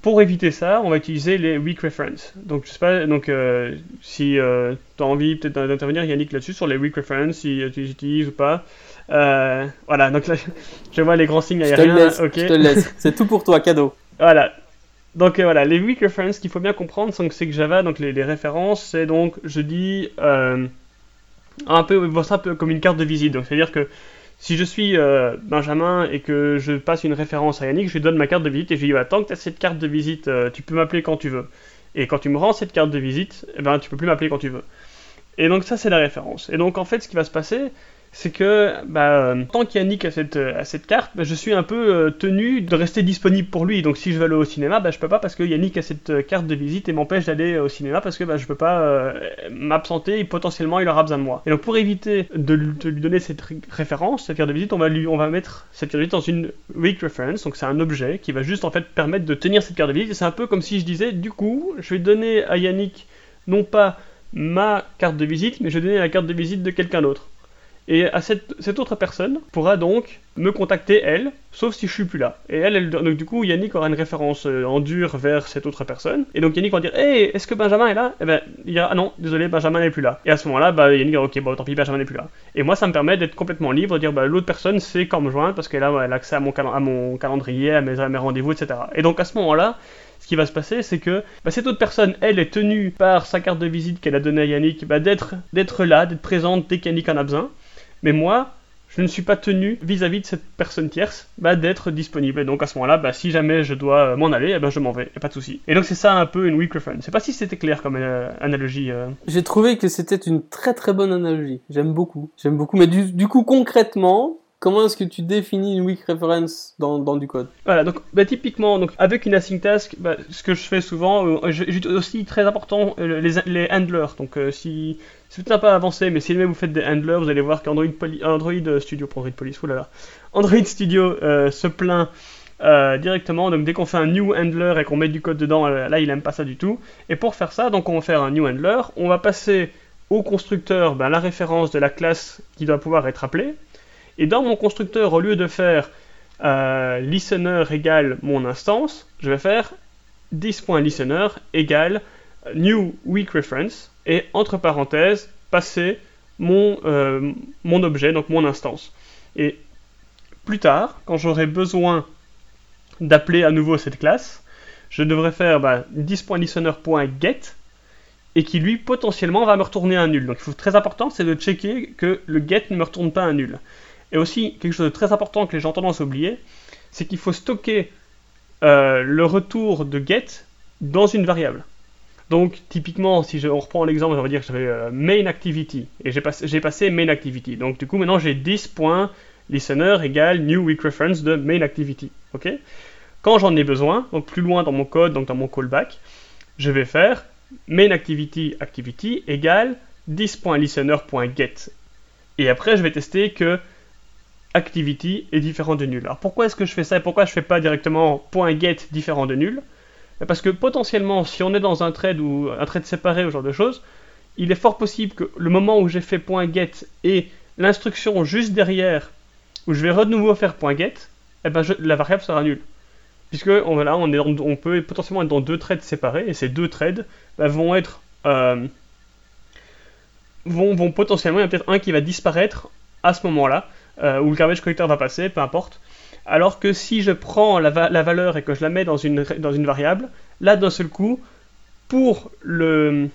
pour éviter ça, on va utiliser les weak reference. Donc, je sais pas, donc, euh, si euh, tu as envie peut-être d'intervenir, Yannick, là-dessus, sur les weak reference, si tu les utilises ou pas. Euh, voilà, donc là, je vois les grands signes aériens. Je te Je te laisse. C'est tout pour toi, cadeau. Voilà. Donc voilà, les weak reference qu'il faut bien comprendre, c'est que Java, donc les, références, c'est donc, je dis, un peu, voir ça un peu comme une carte de visite. Donc c'est-à-dire que si je suis euh, Benjamin et que je passe une référence à Yannick, je lui donne ma carte de visite et je lui dis bah, tant que tu as cette carte de visite, euh, tu peux m'appeler quand tu veux. Et quand tu me rends cette carte de visite, eh ben, tu peux plus m'appeler quand tu veux. Et donc ça c'est la référence. Et donc en fait ce qui va se passer, c'est que bah, tant qu'Yannick a cette, cette carte, bah, je suis un peu euh, tenu de rester disponible pour lui. Donc si je veux aller au cinéma, bah, je peux pas parce que Yannick a cette euh, carte de visite et m'empêche d'aller au cinéma parce que bah, je peux pas euh, m'absenter et potentiellement il aura besoin de moi. Et donc pour éviter de, lui donner cette référence, cette carte de visite, on va, mettre cette carte de visite dans une weak reference. Donc c'est un objet qui va juste en fait permettre de tenir cette carte de visite. C'est un peu comme si je disais, du coup, je vais donner à Yannick non pas ma carte de visite, mais je vais donner la carte de visite de quelqu'un d'autre. Et à cette, autre personne pourra donc me contacter elle, sauf si je suis plus là. Et elle, elle donc du coup, Yannick aura une référence euh, en dur vers cette autre personne. Et donc Yannick va dire, hey, est-ce que Benjamin est là? Et eh ben, il dira, ah non, désolé, Benjamin n'est plus là. Et à ce moment-là, bah, Yannick dira, ok, bon, tant pis, Benjamin n'est plus là. Et moi, ça me permet d'être complètement libre, de dire, bah, l'autre personne sait quand me joindre parce qu'elle a, elle a accès à mon, calendrier, à mes, à mes rendez-vous, etc. Et donc à ce moment-là, ce qui va se passer, c'est que bah, cette autre personne, elle, est tenue par sa carte de visite qu'elle a donnée à Yannick, bah, d'être là, d'être présente dès qu'Yannick en a besoin. Mais moi, je ne suis pas tenu vis-à-vis de cette personne tierce bah, d'être disponible. Et donc à ce moment-là, bah, si jamais je dois euh, m'en aller, eh ben, je m'en vais, pas de souci. Et donc c'est ça un peu une weak reference. Je sais pas si c'était clair comme euh, analogie. Euh. J'ai trouvé que c'était une très très bonne analogie. J'aime beaucoup. J'aime beaucoup. Mais du coup, concrètement, comment est-ce que tu définis une weak reference dans, du code? Voilà, donc bah, typiquement, avec une async task, bah, ce que je fais souvent, euh, aussi très important euh, les, handlers. Donc euh, si c'est peut-être pas avancé, mais si jamais vous faites des handlers, vous allez voir qu'Android Android Studio, Android Police, Android Studio se plaint directement. Donc dès qu'on fait un new handler et qu'on met du code dedans, là il aime pas ça du tout. Et pour faire ça, donc on va faire un new handler, on va passer au constructeur ben, la référence de la classe qui doit pouvoir être appelée. Et dans mon constructeur, au lieu de faire euh, listener égale mon instance, je vais faire this.listener égale new weak reference et entre parenthèses passer mon, euh, mon objet, donc mon instance. Et plus tard, quand j'aurai besoin d'appeler à nouveau cette classe, je devrais faire bah, this.listener.get et qui lui potentiellement va me retourner un nul. Donc il faut très important, c'est de checker que le get ne me retourne pas un nul. Et aussi, quelque chose de très important que les gens ont tendance à oublier, c'est qu'il faut stocker euh, le retour de get dans une variable. Donc, typiquement, si on reprend l'exemple, on va dire que j'avais euh, main activity, et j'ai passé, main activity. Donc, du coup, maintenant, j'ai 10.listener égale new week reference de main activity. Quand j'en ai besoin, donc plus loin dans mon code, donc dans mon callback, je vais faire main activity activity égale 10.listener.get. Et après, je vais tester que activity est différent de nul. Alors pourquoi est-ce que je fais ça et pourquoi je fais pas directement .get différent de nul? Parce que potentiellement, si on est dans un trade ou un trade séparé ou ce genre de choses, il est fort possible que le moment où j'ai fait .get et l'instruction juste derrière, où je vais de nouveau faire .get, eh ben la variable sera nulle. Puisque on, là, on, peut potentiellement être dans deux trades séparés, et ces deux trades bah, vont être... Euh, vont, vont potentiellement, il y a peut-être un qui va disparaître à ce moment-là, euh, où le garbage collector va passer, peu importe. Alors que si je prends la, valeur et que je la mets dans une, dans une variable, là d'un seul coup, pour le,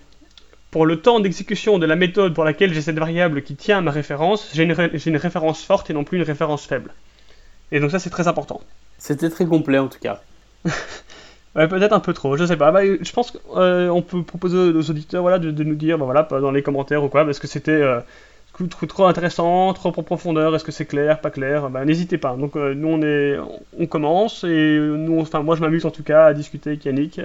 pour le temps d'exécution de la méthode pour laquelle j'ai cette variable qui tient à ma référence, j'ai une, une, référence forte et non plus une référence faible. Et donc ça c'est très important. C'était très complet en tout cas. ouais, peut-être un peu trop, je sais pas. Bah, je pense qu'on euh, peut proposer aux auditeurs voilà, de, nous dire bah, voilà, dans les commentaires ou quoi, parce que c'était euh, trop intéressant, trop en profondeur, est-ce que c'est clair, pas clair? Bah, N'hésitez pas. Donc euh, nous on, est, on commence et nous, enfin moi je m'amuse en tout cas à discuter avec Yannick.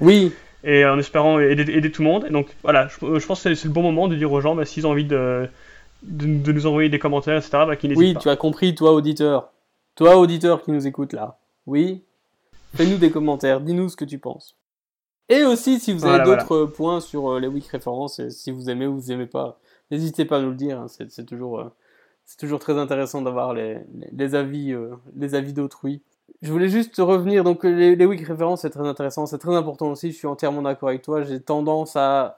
oui, et en espérant aider, tout le monde. Et donc voilà, je, pense que c'est le bon moment de dire aux gens, bah, s'ils ont envie de, de, nous envoyer des commentaires, etc., bah, qu'ils n'hésitent oui, pas. Oui, tu as compris, toi auditeur. Toi auditeur qui nous écoute là. Oui, fais-nous des commentaires, dis-nous ce que tu penses. Et aussi, si vous avez d'autres points sur euh, les week références, si vous aimez ou vous aimez pas, n'hésitez pas à nous le dire. Hein. c'est toujours, euh, toujours très intéressant d'avoir les, les, avis, euh, les avis d'autrui. Je voulais juste revenir, donc les, les week références c'est très intéressant, c'est très important aussi, je suis entièrement d'accord avec toi, j'ai tendance à,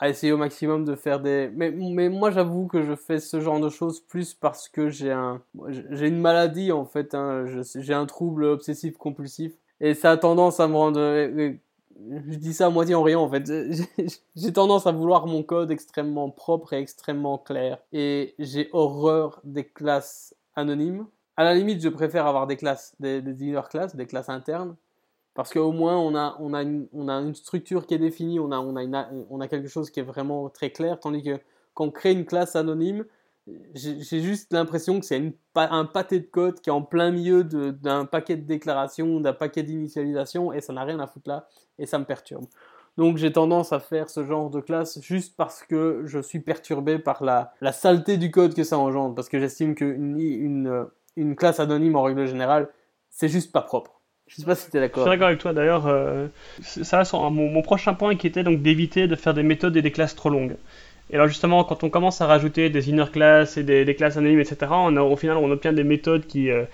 à, essayer au maximum de faire des... Mais, mais moi j'avoue que je fais ce genre de choses plus parce que j'ai un, une maladie en fait, hein, j'ai un trouble obsessif compulsif, et ça a tendance à me rendre... Je dis ça à moitié en riant en fait. J'ai tendance à vouloir mon code extrêmement propre et extrêmement clair. Et j'ai horreur des classes anonymes à la limite, je préfère avoir des classes, des, des inner classes, des classes internes, parce qu'au moins on a, on, a une, on a une structure qui est définie, on a, on, a on a quelque chose qui est vraiment très clair, tandis que quand on crée une classe anonyme, j'ai juste l'impression que c'est un pâté de code qui est en plein milieu d'un paquet de déclarations, d'un paquet d'initialisation, et ça n'a rien à foutre là, et ça me perturbe. Donc j'ai tendance à faire ce genre de classe juste parce que je suis perturbé par la, la saleté du code que ça engendre, parce que j'estime qu'une une, une classe anonyme en règle générale, c'est juste pas propre. Je sais pas si tu es d'accord. Je suis d'accord avec toi. D'ailleurs, euh, ça, c'est mon, prochain point qui était donc d'éviter de faire des méthodes et des classes trop longues. Et alors justement, quand on commence à rajouter des inner classes et des, classes anonymes, etc., au final, on obtient des méthodes qui, euh,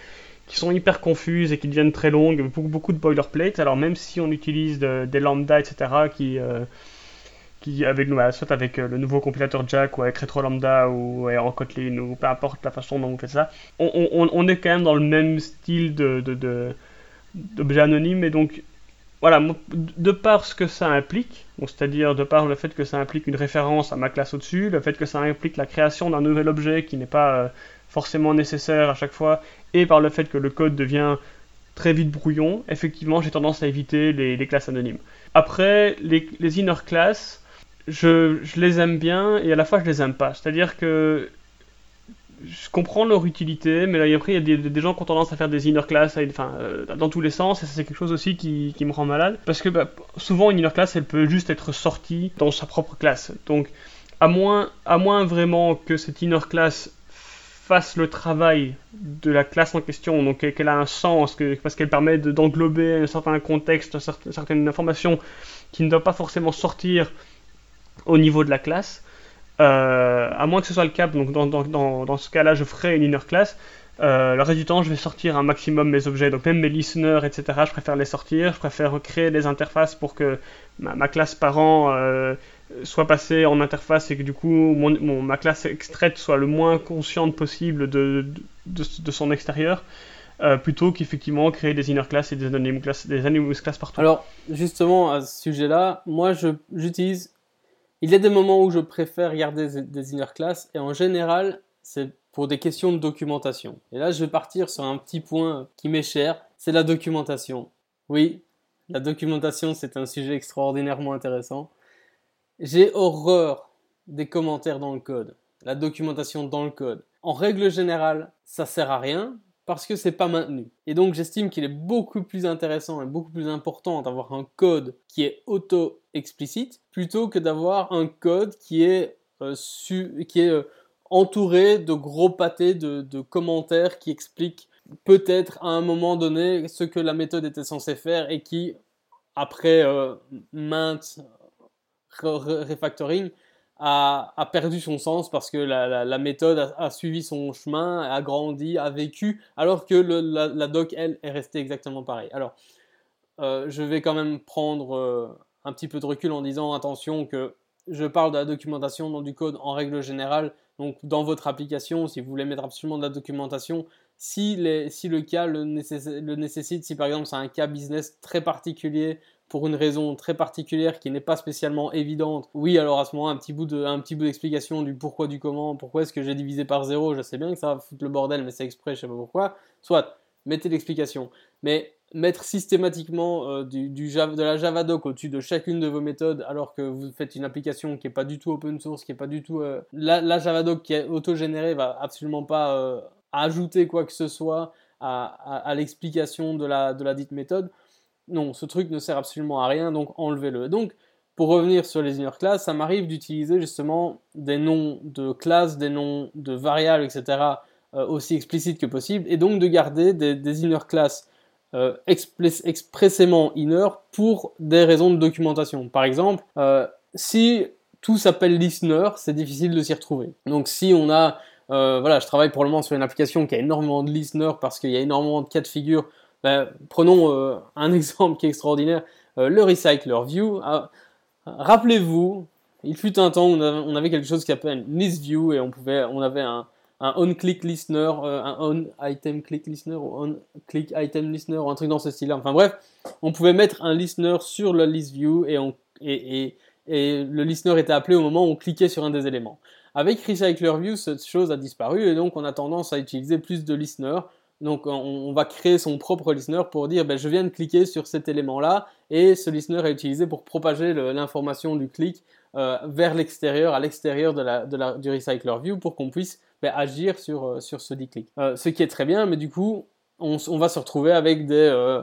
qui sont hyper confuses et qui deviennent très longues, beaucoup, de boilerplate. Alors même si on utilise des lambda, etc., qui, euh, avec nous, soit avec euh, le nouveau compilateur Jack ou avec Retro Lambda ou en Kotlin ou peu importe la façon dont vous faites ça, on, est quand même dans le même style de, d'objet anonyme et donc voilà, de par ce que ça implique, c'est-à-dire de par le fait que ça implique une référence à ma classe au-dessus, le fait que ça implique la création d'un nouvel objet qui n'est pas euh, forcément nécessaire à chaque fois, et par le fait que le code devient très vite brouillon, effectivement j'ai tendance à éviter les, classes anonymes. Après, les, inner classes, je, les aime bien et à la fois je les aime pas. C'est-à-dire que je comprends leur utilité, mais là, après, il y a des, gens qui ont tendance à faire des inner class enfin, euh, dans tous les sens, et c'est quelque chose aussi qui, me rend malade. Parce que bah, souvent, une inner class, elle peut juste être sortie dans sa propre classe. Donc, à moins, vraiment que cette inner class fasse le travail de la classe en question, donc qu'elle a un sens, parce qu'elle permet d'englober un certain contexte, certaines informations qui ne doivent pas forcément sortir au niveau de la classe. Euh, à moins que ce soit le cas, donc dans, dans, dans, ce cas-là, je ferai une inner class. Euh, le reste du temps, je vais sortir un maximum mes objets, donc même mes listeners, etc. Je préfère les sortir, je préfère créer des interfaces pour que ma, classe parent euh, soit passée en interface et que du coup mon, ma classe extraite soit le moins consciente possible de, de, son extérieur. Plutôt qu'effectivement créer des inner classes et des anonymous classes, des anonymous classes partout. Alors, justement, à ce sujet-là, moi, j'utilise il y a des moments où je préfère garder des, inner classes et en général, c'est pour des questions de documentation. Et là, je vais partir sur un petit point qui m'est cher, c'est la documentation. Oui, la documentation, c'est un sujet extraordinairement intéressant. J'ai horreur des commentaires dans le code, la documentation dans le code. En règle générale, ça sert à rien parce que c'est pas maintenu. Et donc j'estime qu'il est beaucoup plus intéressant et beaucoup plus important d'avoir un code qui est auto-explicite plutôt que d'avoir un code qui est, euh, euh, entouré de gros pâtés de, commentaires qui expliquent peut-être à un moment donné ce que la méthode était censée faire et qui, après euh, maintes refactoring, a, perdu son sens parce que la, méthode a, suivi son chemin, a grandi, a vécu, alors que la, doc, elle, est restée exactement pareille. Alors, euh, je vais quand même prendre euh, un petit peu de recul en disant attention que je parle de la documentation dans du code en règle générale. Donc, dans votre application, si vous voulez mettre absolument de la documentation, si, les, si le cas le, le nécessite, si par exemple c'est un cas business très particulier pour une raison très particulière qui n'est pas spécialement évidente, oui, alors à ce moment, un petit bout un petit bout d'explication du pourquoi, du comment, pourquoi est-ce que j'ai divisé par zéro, je sais bien que ça va foutre le bordel, mais c'est exprès, je sais pas pourquoi. Soit, mettez l'explication. Mais mettre systématiquement euh, du, de la Javadoc au-dessus de chacune de vos méthodes alors que vous faites une application qui n'est pas du tout open source, qui n'est pas du tout... Euh, la, la, Javadoc qui est auto-générée va absolument pas euh, ajouter quoi que ce soit à, à, l'explication de la, de la dite méthode. Non, ce truc ne sert absolument à rien, donc enlevez-le. Donc, pour revenir sur les inner classes, ça m'arrive d'utiliser justement des noms de classes, des noms de variables, etc. aussi explicites que possible, et donc de garder des, inner classes euh, expressément inner pour des raisons de documentation. Par exemple, euh, si tout s'appelle listener, c'est difficile de s'y retrouver. Donc si on a, euh, voilà, je travaille pour le moment sur une application qui a énormément de listeners parce qu'il y a énormément de cas de figure. Ben, prenons un exemple qui est extraordinaire, le recycler view. Ah, rappelez-vous, il fut un temps où on avait, quelque chose qui s'appelle list view et on pouvait, on avait un, un on-click euh, un on-item ou on-click ou un truc dans ce style-là. Enfin bref, on pouvait mettre un listener sur le list view et, le listener était appelé au moment où on cliquait sur un des éléments. Avec Recycler View, cette chose a disparu et donc on a tendance à utiliser plus de listeners. Donc on, va créer son propre listener pour dire ben, je viens de cliquer sur cet élément-là et ce listener est utilisé pour propager l'information du clic euh, vers l'extérieur, à l'extérieur du Recycler View pour qu'on puisse ben, agir sur, euh, sur ce clic. Euh, ce qui est très bien, mais du coup, on, on va se retrouver avec des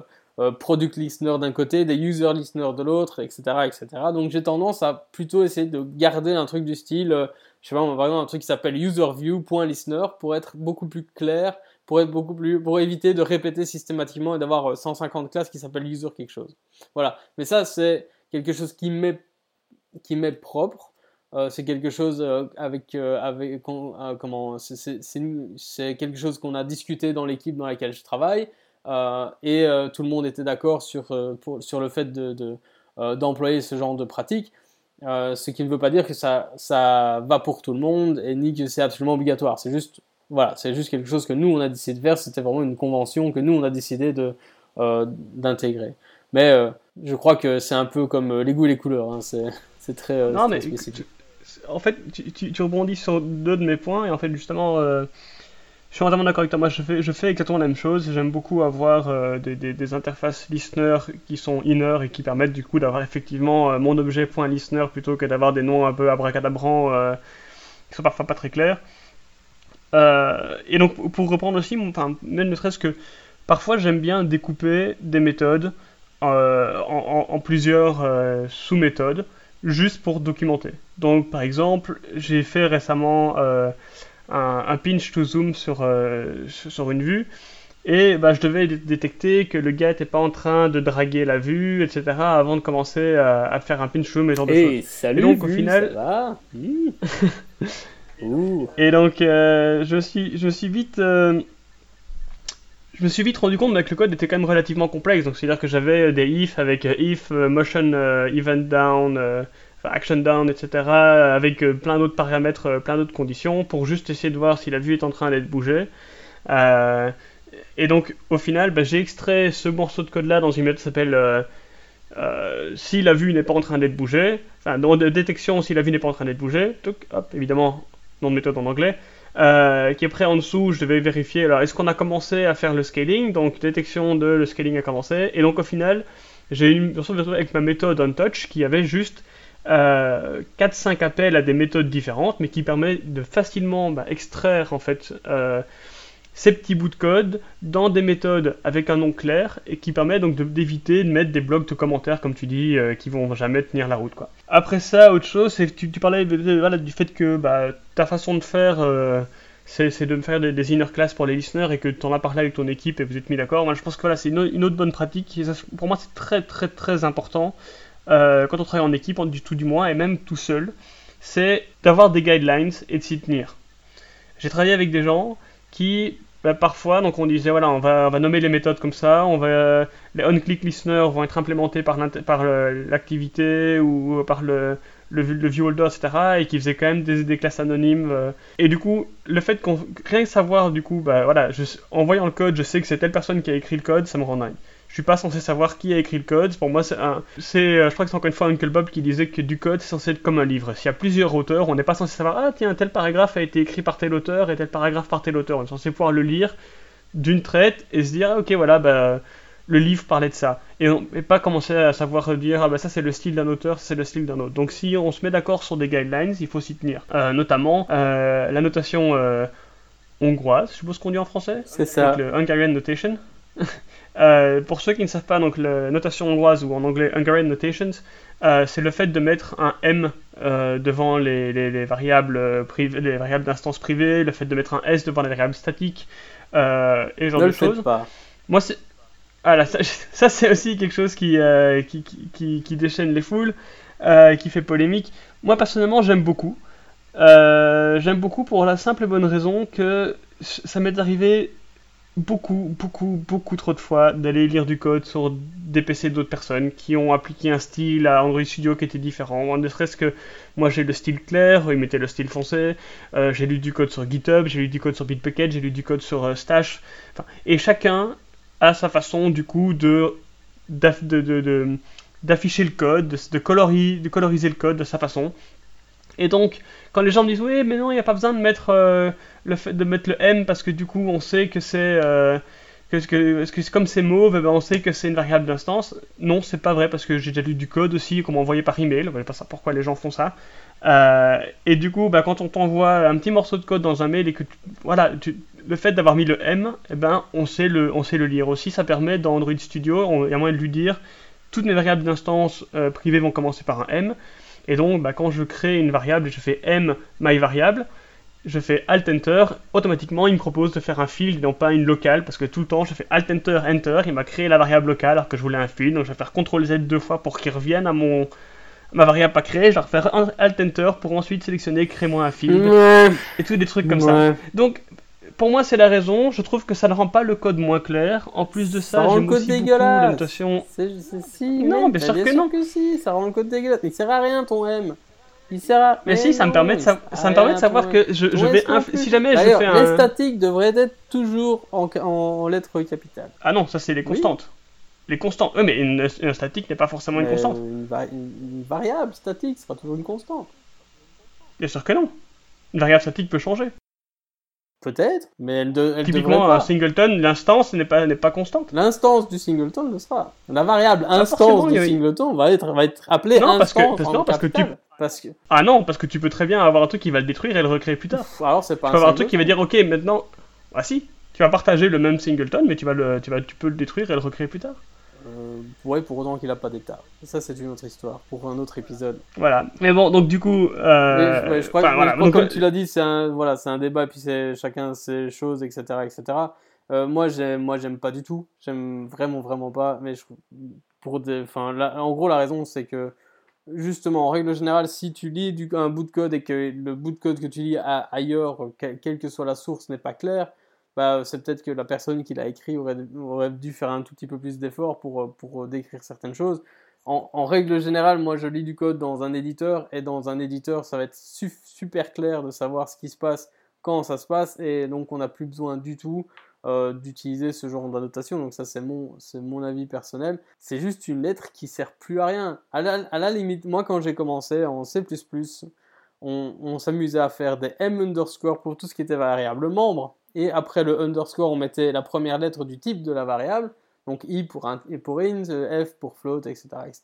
product listeners d'un côté, des user listeners de l'autre, etc., etc. Donc j'ai tendance à plutôt essayer de garder un truc du style, je sais pas, exemple un truc qui s'appelle userview.listener pour être beaucoup plus clair, pour être beaucoup plus, pour éviter de répéter systématiquement et d'avoir 150 classes qui s'appellent user quelque chose. Voilà. Mais ça c'est quelque chose qui m'est qui propre. Euh, c'est quelque chose euh, avec, euh, avec comment c'est quelque chose qu'on a discuté dans l'équipe dans laquelle je travaille et tout le monde était d'accord sur, sur le fait de, d'employer ce genre de pratique. ce qui ne veut pas dire que ça, ça va pour tout le monde et ni que c'est absolument obligatoire. C'est juste, voilà, c'est juste quelque chose que nous on a décidé de faire. C'était vraiment une convention que nous on a décidé de, d'intégrer. Mais je crois que c'est un peu comme les goûts et les couleurs. Hein. c'est, c'est très, non, mais spécifique en fait, tu, rebondis sur deux de mes points, et en fait, justement, euh, je suis entièrement d'accord avec toi. Moi, je fais, je fais exactement la même chose. J'aime beaucoup avoir euh, des, interfaces listener qui sont inner et qui permettent du coup d'avoir effectivement euh, mon objet.listener plutôt que d'avoir des noms un peu abracadabrants qui sont parfois pas très clairs. Et donc, pour reprendre aussi, enfin, même ne serait-ce que parfois j'aime bien découper des méthodes en, plusieurs sous-méthodes juste pour documenter. Donc par exemple, j'ai fait récemment euh, un, pinch to zoom sur, euh, sur une vue et bah, je devais détecter que le gars n'était pas en train de draguer la vue, etc. avant de commencer à, faire un pinch zoom et genre de hey, Salut, donc au final, ça va? et donc euh, je suis je me suis vite rendu compte que le code était quand même relativement complexe. Donc, c'est-à-dire que j'avais des if avec euh, if, euh, motion euh, event down, action down, etc. avec plein d'autres paramètres, plein d'autres conditions pour juste essayer de voir si la vue est en train d'être bougée. et donc, au final, bah, j'ai extrait ce morceau de code-là dans une méthode qui s'appelle si la vue n'est pas en train d'être bougée, enfin, dans détection si la vue n'est pas en train d'être bougée, hop, évidemment, de méthode en anglais, euh, qui est prêt en dessous, je devais vérifier. Alors, est-ce qu'on a commencé à faire le scaling? Donc, détection de le scaling a commencé. Et donc, au final, j'ai eu une version avec ma méthode OnTouch qui avait juste euh, 4-5 appels à des méthodes différentes, mais qui permet de facilement bah, extraire en fait euh, ces petits bouts de code dans des méthodes avec un nom clair et qui permet donc d'éviter de, mettre des blocs de commentaires, comme tu dis, euh, qui vont jamais tenir la route. Quoi. Après ça, autre chose, c'est tu, parlais du fait que bah, ta façon de faire, euh, c'est de faire des, inner class pour les listeners et que tu en as parlé avec ton équipe et vous êtes mis d'accord. Moi, je pense que voilà, c'est une, autre bonne pratique. pour moi, c'est très très très important euh, quand on travaille en équipe, du tout du moins, et même tout seul, c'est d'avoir des guidelines et de s'y tenir. J'ai travaillé avec des gens qui bah, parfois donc on disait voilà on va, nommer les méthodes comme ça on va les on-click listeners vont être implémentés par l'activité ou par le, le, le etc. et qui faisait quand même des, des classes anonymes. Euh. Et du coup, le fait qu'on rien que savoir, du coup, bah voilà, en voyant le code, je sais que c'est telle personne qui a écrit le code, ça me rend dingue. Je suis pas censé savoir qui a écrit le code. Pour moi, c'est un, c'est, euh, je crois que c'est encore une fois Uncle Bob qui disait que du code c'est censé être comme un livre. S'il y a plusieurs auteurs, on n'est pas censé savoir ah tiens tel paragraphe a été écrit par tel auteur et tel paragraphe par tel auteur. On est censé pouvoir le lire d'une traite et se dire ah, ok voilà bah le livre parlait de ça. Et, pas commencer à savoir dire, ah bah ça c'est le style d'un auteur, c'est le style d'un autre. Donc si on se met d'accord sur des guidelines, il faut s'y tenir. Euh, notamment euh, la notation euh, hongroise, je suppose qu'on dit en français? C'est ça. le Hungarian Notation. pour ceux qui ne savent pas, donc la notation hongroise ou en anglais Hungarian Notations, c'est le fait de mettre un M devant les, les, variables privées, les variables d'instance privée, le fait de mettre un S devant les variables statiques et ce genre ne de choses. Moi, c'est voilà, ça, c'est aussi quelque chose qui, euh, qui, qui, qui, déchaîne les foules, euh, qui fait polémique. Moi personnellement j'aime beaucoup. Euh, j'aime beaucoup pour la simple et bonne raison que ça m'est arrivé beaucoup, beaucoup, beaucoup trop de fois d'aller lire du code sur des PC d'autres personnes qui ont appliqué un style à Android Studio qui était différent. Ne serait-ce que moi j'ai le style clair, ils mettaient le style foncé. j'ai lu du code sur GitHub, j'ai lu du code sur Bitbucket, j'ai lu du code sur Stash. Enfin, et chacun à sa façon du coup de d'afficher le code, de, de, coloriser le code de sa façon. Et donc, quand les gens me disent oui, mais non, il n'y a pas besoin de mettre, euh, de mettre le M parce que du coup, on sait que c'est. Euh, que, que, comme c'est mauve, eh ben on sait que c'est une variable d'instance. Non, c'est pas vrai parce que j'ai déjà lu du code aussi qu'on m'a envoyé par email. Je ne pas pourquoi les gens font ça. Euh, et du coup, bah, quand on t'envoie un petit morceau de code dans un mail et que voilà, tu, le fait d'avoir mis le M, eh ben, on, sait le, on sait le lire aussi. Ça permet dans Android Studio, il y a moyen de lui dire toutes mes variables d'instance euh, privées vont commencer par un M. Et donc, bah, quand je crée une variable et je fais M my variable, je fais Alt Enter, automatiquement il me propose de faire un field et non pas une locale, parce que tout le temps je fais Alt Enter Enter, il m'a créé la variable locale alors que je voulais un field, donc je vais faire CTRL Z deux fois pour qu'il revienne à mon ma variable pas créée, je vais refaire Alt Enter pour ensuite sélectionner crée-moi un field, et tous des trucs comme ça. Donc pour moi, c'est la raison. Je trouve que ça ne rend pas le code moins clair. En plus de ça, j'aime aussi dégueulasse. beaucoup la notation. Si, non, bien sûr que non. que si, ça rend le code dégueulasse. Mais il sert à rien ton M. Il sert à... Mais, si, ça me permet de, ça me permet de savoir que je, je vais. Si jamais je fais un. Les statiques devraient être toujours en, en lettres capitales. Ah non, ça c'est les constantes. Les constantes. Oui, mais une, statique n'est pas forcément une constante. Une, une, variable statique sera toujours une constante. Bien sûr que non. Une variable statique peut changer. Peut-être, mais elle, de, elle Typiquement, un singleton, l'instance n'est pas, n'est pas constante. L'instance du singleton le sera. La variable instance du singleton va être, va être appelée non, parce que, non, parce que tu... Parce que... Ah non, parce que tu peux très bien avoir un truc qui va le détruire et le recréer plus tard. alors c'est pas tu peux avoir un truc qui va dire, ok, maintenant... Ah si, tu vas partager le même singleton, mais tu, vas le, tu, vas, tu peux le détruire et le recréer plus tard. Euh, ouais, pour autant qu'il n'a pas d'état. Ça, c'est une autre histoire pour un autre épisode. Voilà. Mais bon, donc du coup. Euh... je crois, comme tu l'as dit, c'est un, voilà, c'est un débat, puis c'est chacun ses choses, etc. etc. Euh, moi, j'aime, moi, j'aime pas du tout. J'aime vraiment, vraiment pas. Mais je, pour des, enfin, en gros, la raison, c'est que justement, en règle générale, si tu lis du, un bout de code et que le bout de code que tu lis ailleurs, quelle que soit la source, n'est pas clair, bah, c'est peut-être que la personne qui l'a écrit aurait, aurait, dû faire un tout petit peu plus d'efforts pour, euh, pour euh, décrire certaines choses. En, règle générale, moi je lis du code dans un éditeur et dans un éditeur, ça va être super clair de savoir ce qui se passe quand ça se passe et donc on n'a plus besoin du tout euh, d'utiliser ce genre d'annotation. Donc ça c'est mon, c'est mon avis personnel. C'est juste une lettre qui sert plus à rien. À la, à la limite, moi quand j'ai commencé en C++, on, on s'amusait à faire des m underscore pour tout ce qui était variable membre et après le underscore, on mettait la première lettre du type de la variable, donc i pour, int, pour int, f pour float, etc. etc.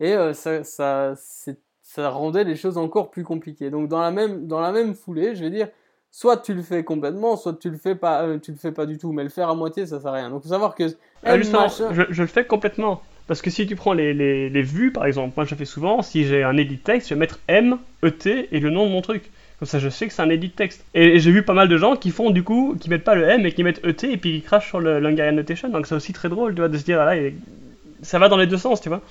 et euh, ça, ça, ça, rendait les choses encore plus compliquées. Donc dans la même, dans la même foulée, je vais dire, soit tu le fais complètement, soit tu le fais pas, euh, tu le fais pas du tout, mais le faire à moitié, ça sert à rien. Donc faut savoir que... Ah, je, je, le fais complètement. Parce que si tu prends les, les, les vues, par exemple, moi je fais souvent, si j'ai un edit text, je vais mettre M, ET et le nom de mon truc. Comme ça, je sais que c'est un edit texte. Et, j'ai vu pas mal de gens qui font du coup, qui mettent pas le M et qui mettent ET et puis qui crachent sur le Hungarian Notation. Donc c'est aussi très drôle, tu vois, de se dire, ah là, ça va dans les deux sens, tu vois.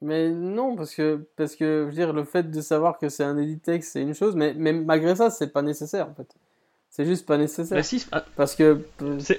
Mais non, parce que, parce que, je veux dire, le fait de savoir que c'est un edit texte, c'est une chose, mais, mais malgré ça, c'est pas nécessaire, en fait. C'est juste pas nécessaire. Bah, si, parce que,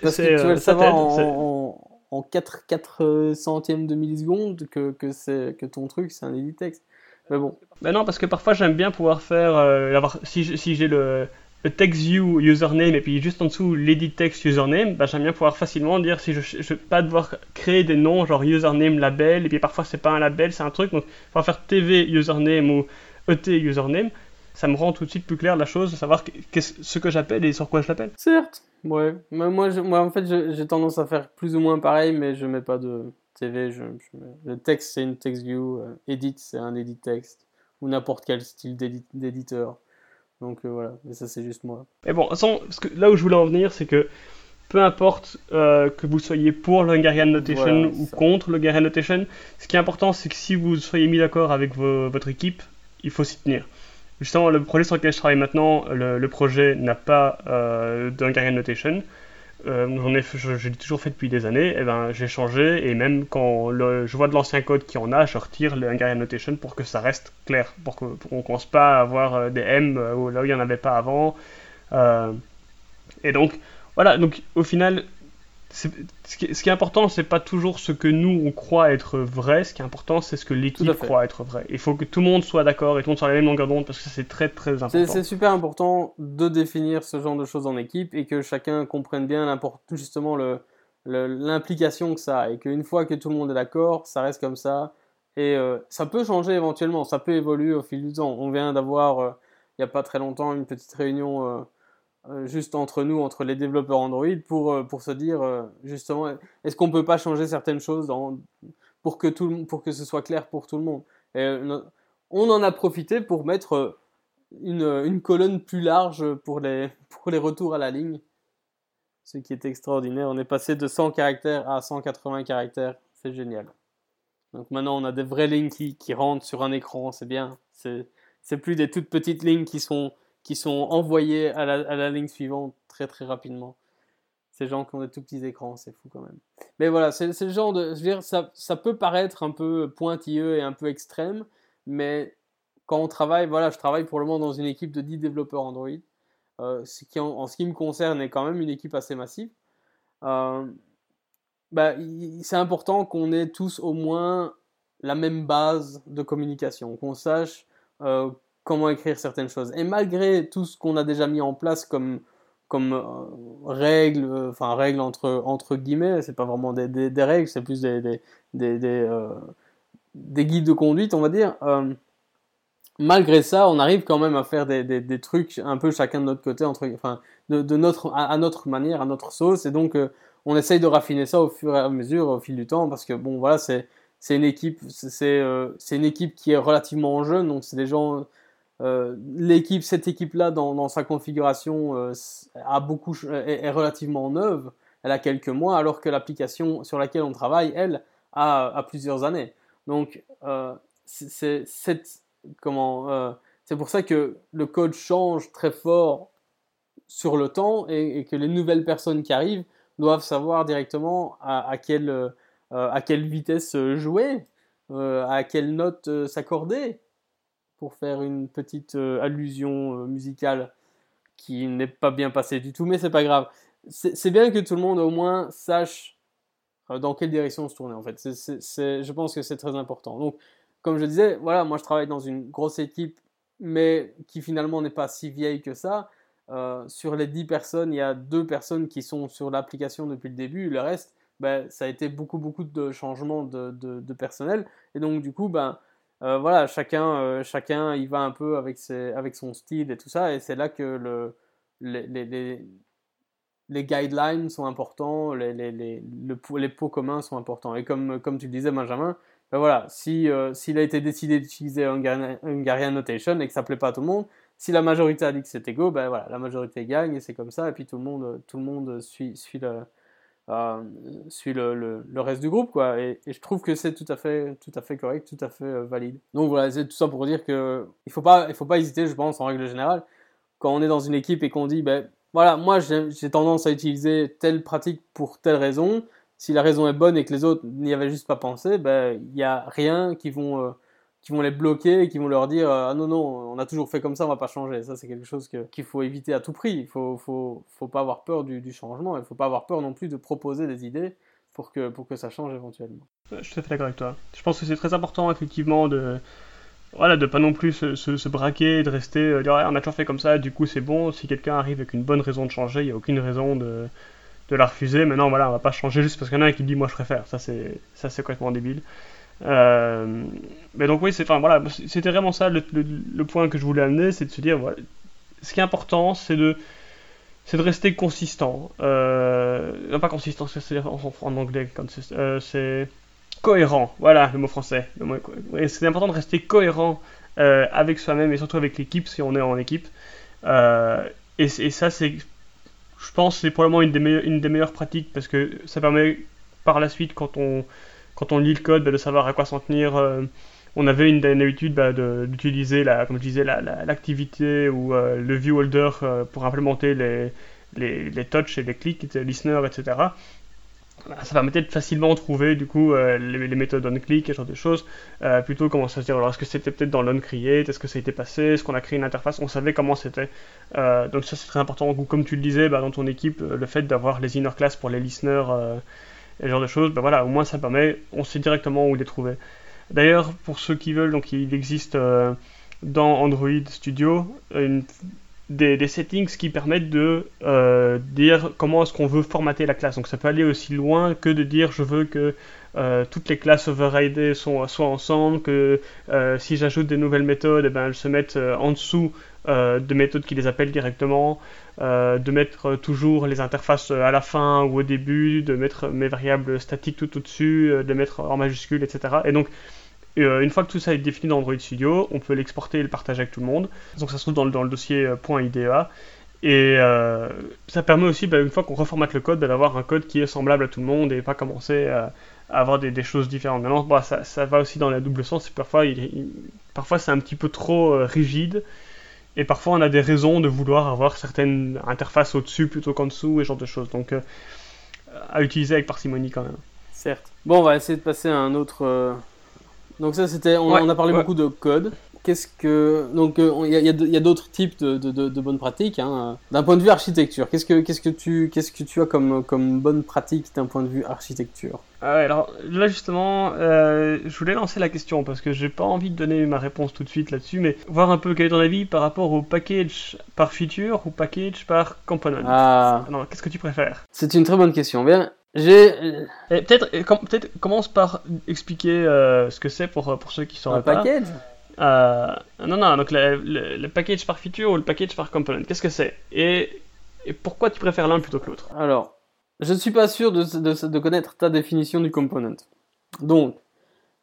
parce que tu vas le savoir en, en 4, 4 centièmes de milliseconde que, que, que ton truc, c'est un edit texte. Mais bon. Ben non, parce que parfois j'aime bien pouvoir faire. Euh, avoir, si, j'ai le, le text view username et puis juste en dessous l'edit text username, ben j'aime bien pouvoir facilement dire si je ne pas devoir créer des noms genre username label et puis parfois c'est pas un label, c'est un truc. Donc, pouvoir faire TV username ou ET username ça me rend tout de suite plus clair la chose, de savoir ce que j'appelle et sur quoi je l'appelle. Certes, ouais. Mais moi, moi, en fait, j'ai tendance à faire plus ou moins pareil, mais je mets pas de TV. Je, Le texte, c'est une text view. Euh, edit, c'est un edit text. Ou n'importe quel style d'éditeur. Donc euh, voilà, mais ça, c'est juste moi. Et bon, que là où je voulais en venir, c'est que peu importe euh, que vous soyez pour le Hungarian Notation ou contre le Hungarian Notation, ce qui est important, c'est que si vous soyez mis d'accord avec votre équipe, il faut s'y tenir. Justement, le projet sur lequel je travaille maintenant, le, projet n'a pas euh, d'Hungarian Notation. Euh, j'en ai, je, l'ai toujours fait depuis des années. Et eh ben, j'ai changé et même quand je vois de l'ancien code qui en a, je retire le Hungarian Notation pour que ça reste clair, pour qu'on ne commence pas à avoir euh, des M euh, là où il n'y en avait pas avant. et donc, voilà, donc au final, ce qui, est, ce qui est important, c'est pas toujours ce que nous on croit être vrai. Ce qui est important, c'est ce que l'équipe croit être vrai. Il faut que tout le monde soit d'accord et tout le monde soit sur la même longueur d'onde parce que c'est très très important. C'est super important de définir ce genre de choses en équipe et que chacun comprenne bien justement le l'implication que ça a et qu'une fois que tout le monde est d'accord, ça reste comme ça. Et euh, ça peut changer éventuellement, ça peut évoluer au fil du temps. On vient d'avoir, euh, il n'y a pas très longtemps, une petite réunion euh, euh, juste entre nous, entre les développeurs Android, pour, euh, pour se dire euh, justement, est-ce qu'on peut pas changer certaines choses pour, que tout, pour que ce soit clair pour tout le monde? On en a profité pour mettre une, une, colonne plus large pour les, pour les retours à la ligne, ce qui est extraordinaire. On est passé de 100 caractères à 180 caractères, c'est génial. Donc maintenant, on a des vraies lignes qui, qui rentrent sur un écran, c'est bien. C'est plus des toutes petites lignes qui sont qui sont envoyés à la, ligne suivante très très rapidement. Ces gens qui ont des tout petits écrans, c'est fou quand même. Mais voilà, c'est le genre de. Je veux dire, ça, ça, peut paraître un peu pointilleux et un peu extrême, mais quand on travaille, voilà, je travaille pour le moment dans une équipe de 10 développeurs Android, euh, ce qui en, ce qui me concerne est quand même une équipe assez massive. Euh, bah, c'est important qu'on ait tous au moins la même base de communication, qu'on sache euh, comment écrire certaines choses. Et malgré tout ce qu'on a déjà mis en place comme, comme euh, règles, euh, enfin règles entre, entre guillemets, c'est pas vraiment des, des, règles, c'est plus des, des, euh, des, guides de conduite, on va dire. malgré ça, on arrive quand même à faire des, trucs un peu chacun de notre côté, entre, enfin, de, notre, à, notre manière, à notre sauce, et donc on essaye de raffiner ça au fur et à mesure, au fil du temps, parce que bon, voilà, c'est une équipe, c'est une équipe qui est relativement jeune, donc c'est des gens euh, l'équipe, cette équipe-là, dans, sa configuration, euh, a beaucoup, est, relativement neuve. Elle a quelques mois, alors que l'application sur laquelle on travaille, elle, a, plusieurs années. Donc, euh, c'est pour ça que le code change très fort sur le temps et, que les nouvelles personnes qui arrivent doivent savoir directement à, quelle, à quelle vitesse jouer, à quelle note s'accorder pour faire une petite euh, allusion euh, musicale qui n'est pas bien passée du tout, mais c'est pas grave. C'est bien que tout le monde au moins sache euh, dans quelle direction se tourner en fait. je pense que c'est très important. Donc, comme je disais, voilà, moi je travaille dans une grosse équipe, mais qui finalement n'est pas si vieille que ça. sur les 10 personnes, il y a deux personnes qui sont sur l'application depuis le début. Le reste, ben, ça a été beaucoup, beaucoup de changements de personnel. Et donc, du coup, ben, euh, voilà, chacun, euh, chacun il va un peu avec, son style et tout ça, et c'est là que le, les, guidelines sont importants, les, les, le, les pots communs sont importants. Et comme, tu le disais, Benjamin, ben voilà, si, euh, s'il a été décidé d'utiliser Hungarian, Notation et que ça plaît pas à tout le monde, si la majorité a dit que c'était go, ben la majorité gagne et c'est comme ça, et puis tout le monde, tout le suit, suit le, euh, suit le, le, reste du groupe quoi. Et, je trouve que c'est tout à fait tout à fait correct tout à fait euh, valide. Donc voilà c'est tout ça pour dire que il faut pas il faut pas hésiter je pense en règle générale. Quand on est dans une équipe et qu'on dit ben voilà moi j'ai tendance à utiliser telle pratique pour telle raison. Si la raison est bonne et que les autres n'y avaient juste pas pensé ben il n'y a rien qui vont euh, qui vont les bloquer et qui vont leur dire ah non non on a toujours fait comme ça on va pas changer ça c'est quelque chose qu'il faut éviter à tout prix il faut faut faut pas avoir peur du, changement il faut pas avoir peur non plus de proposer des idées pour que, pour que ça change éventuellement. Je suis tout à fait d'accord avec toi. Je pense que c'est très important, effectivement, de voilà, de pas non plus se, se, braquer, de rester, euh, dire on a toujours fait comme ça, du coup c'est bon. Si quelqu'un arrive avec une bonne raison de changer, il n'y a aucune raison de, de la refuser. Mais non, voilà, on va pas changer juste parce qu'il y en a un qui dit moi je préfère. Ça c'est, ça c'est complètement débile. Euh, mais donc oui, c'était vraiment ça le, point que je voulais amener, c'est de se dire ce qui est important, c'est de rester consistant. Euh, non, pas consistant, c'est en, anglais, euh, c'est cohérent. Voilà le mot français. C'est important de rester cohérent avec soi-même et surtout avec l'équipe si on est en équipe. Et, ça, je pense, c'est probablement une des meilleures pratiques parce que ça permet par la suite, quand on, quand on lit le code, bah, de savoir à quoi s'en tenir. Euh, on avait une, habitude bah, d'utiliser, comme je disais, l'activité ou le view holder pour implémenter les, les, les touch et les clics, listener, etc. Bah, ça permettait de facilement trouver du coup euh, les, méthodes on-click et ce genre de choses. Euh, plutôt comment ça se dire, alors est-ce que c'était peut-être dans l'on-create, est-ce que ça a été passé, est-ce qu'on a créé une interface, on savait comment c'était. Euh, donc ça c'est très important. Comme tu le disais, dans ton équipe, le fait d'avoir les inner class pour les listeners et ce genre de choses, bah, voilà, au moins ça permet, on sait directement où les trouver. D'ailleurs, pour ceux qui veulent, donc il existe dans Android Studio des, settings qui permettent de euh, dire comment est-ce qu'on veut formater la classe. Donc ça peut aller aussi loin que de dire je veux que euh, toutes les classes overridées soient, ensemble, que euh, si j'ajoute des nouvelles méthodes, eh ben, elles se mettent en dessous de méthodes qui les appellent directement, de mettre toujours les interfaces à la fin ou au début, de mettre mes variables statiques tout au-dessus, de les mettre en majuscule, etc. Et donc euh, une fois que tout ça est défini dans Android Studio, on peut l'exporter et le partager avec tout le monde. Donc ça se trouve dans le, dans dossier euh, .idea. Et euh, ça permet aussi, bah, une fois qu'on reformate le code, bah, d'avoir un code qui est semblable à tout le monde et pas commencer à, avoir des, choses différentes. Maintenant, bah, ça, va aussi dans la double sens. Parfois, parfois c'est un petit peu trop rigide. Et parfois, on a des raisons de vouloir avoir certaines interfaces au-dessus plutôt qu'en dessous et ce genre de choses. Donc, à utiliser avec parcimonie quand même. Certes. Bon, on va essayer de passer à un autre donc ça, c'était, on, a parlé beaucoup de code. Qu'est-ce que donc il euh, y, a, d'autres types de, bonnes pratiques. Hein. D'un point de vue architecture, qu'est-ce que qu'est-ce que tu qu'est-ce que tu as comme comme bonne pratique d'un point de vue architecture? Ah Alors là justement, euh, je voulais lancer la question parce que j'ai pas envie de donner ma réponse tout de suite là-dessus, mais voir un peu quel est ton avis par rapport au package par feature ou package par component. Ah. Non, qu'est-ce que tu préfères? C'est une très bonne question. Bien, j'ai. Peut-être peut commence par expliquer euh, ce que c'est pour, pour ceux qui sont Un package? Euh, Non, non, donc le, package par feature ou le package par component, qu'est-ce que c'est? Et, pourquoi tu préfères l'un plutôt que l'autre? Alors, je ne suis pas sûr de, connaître ta définition du component. Donc,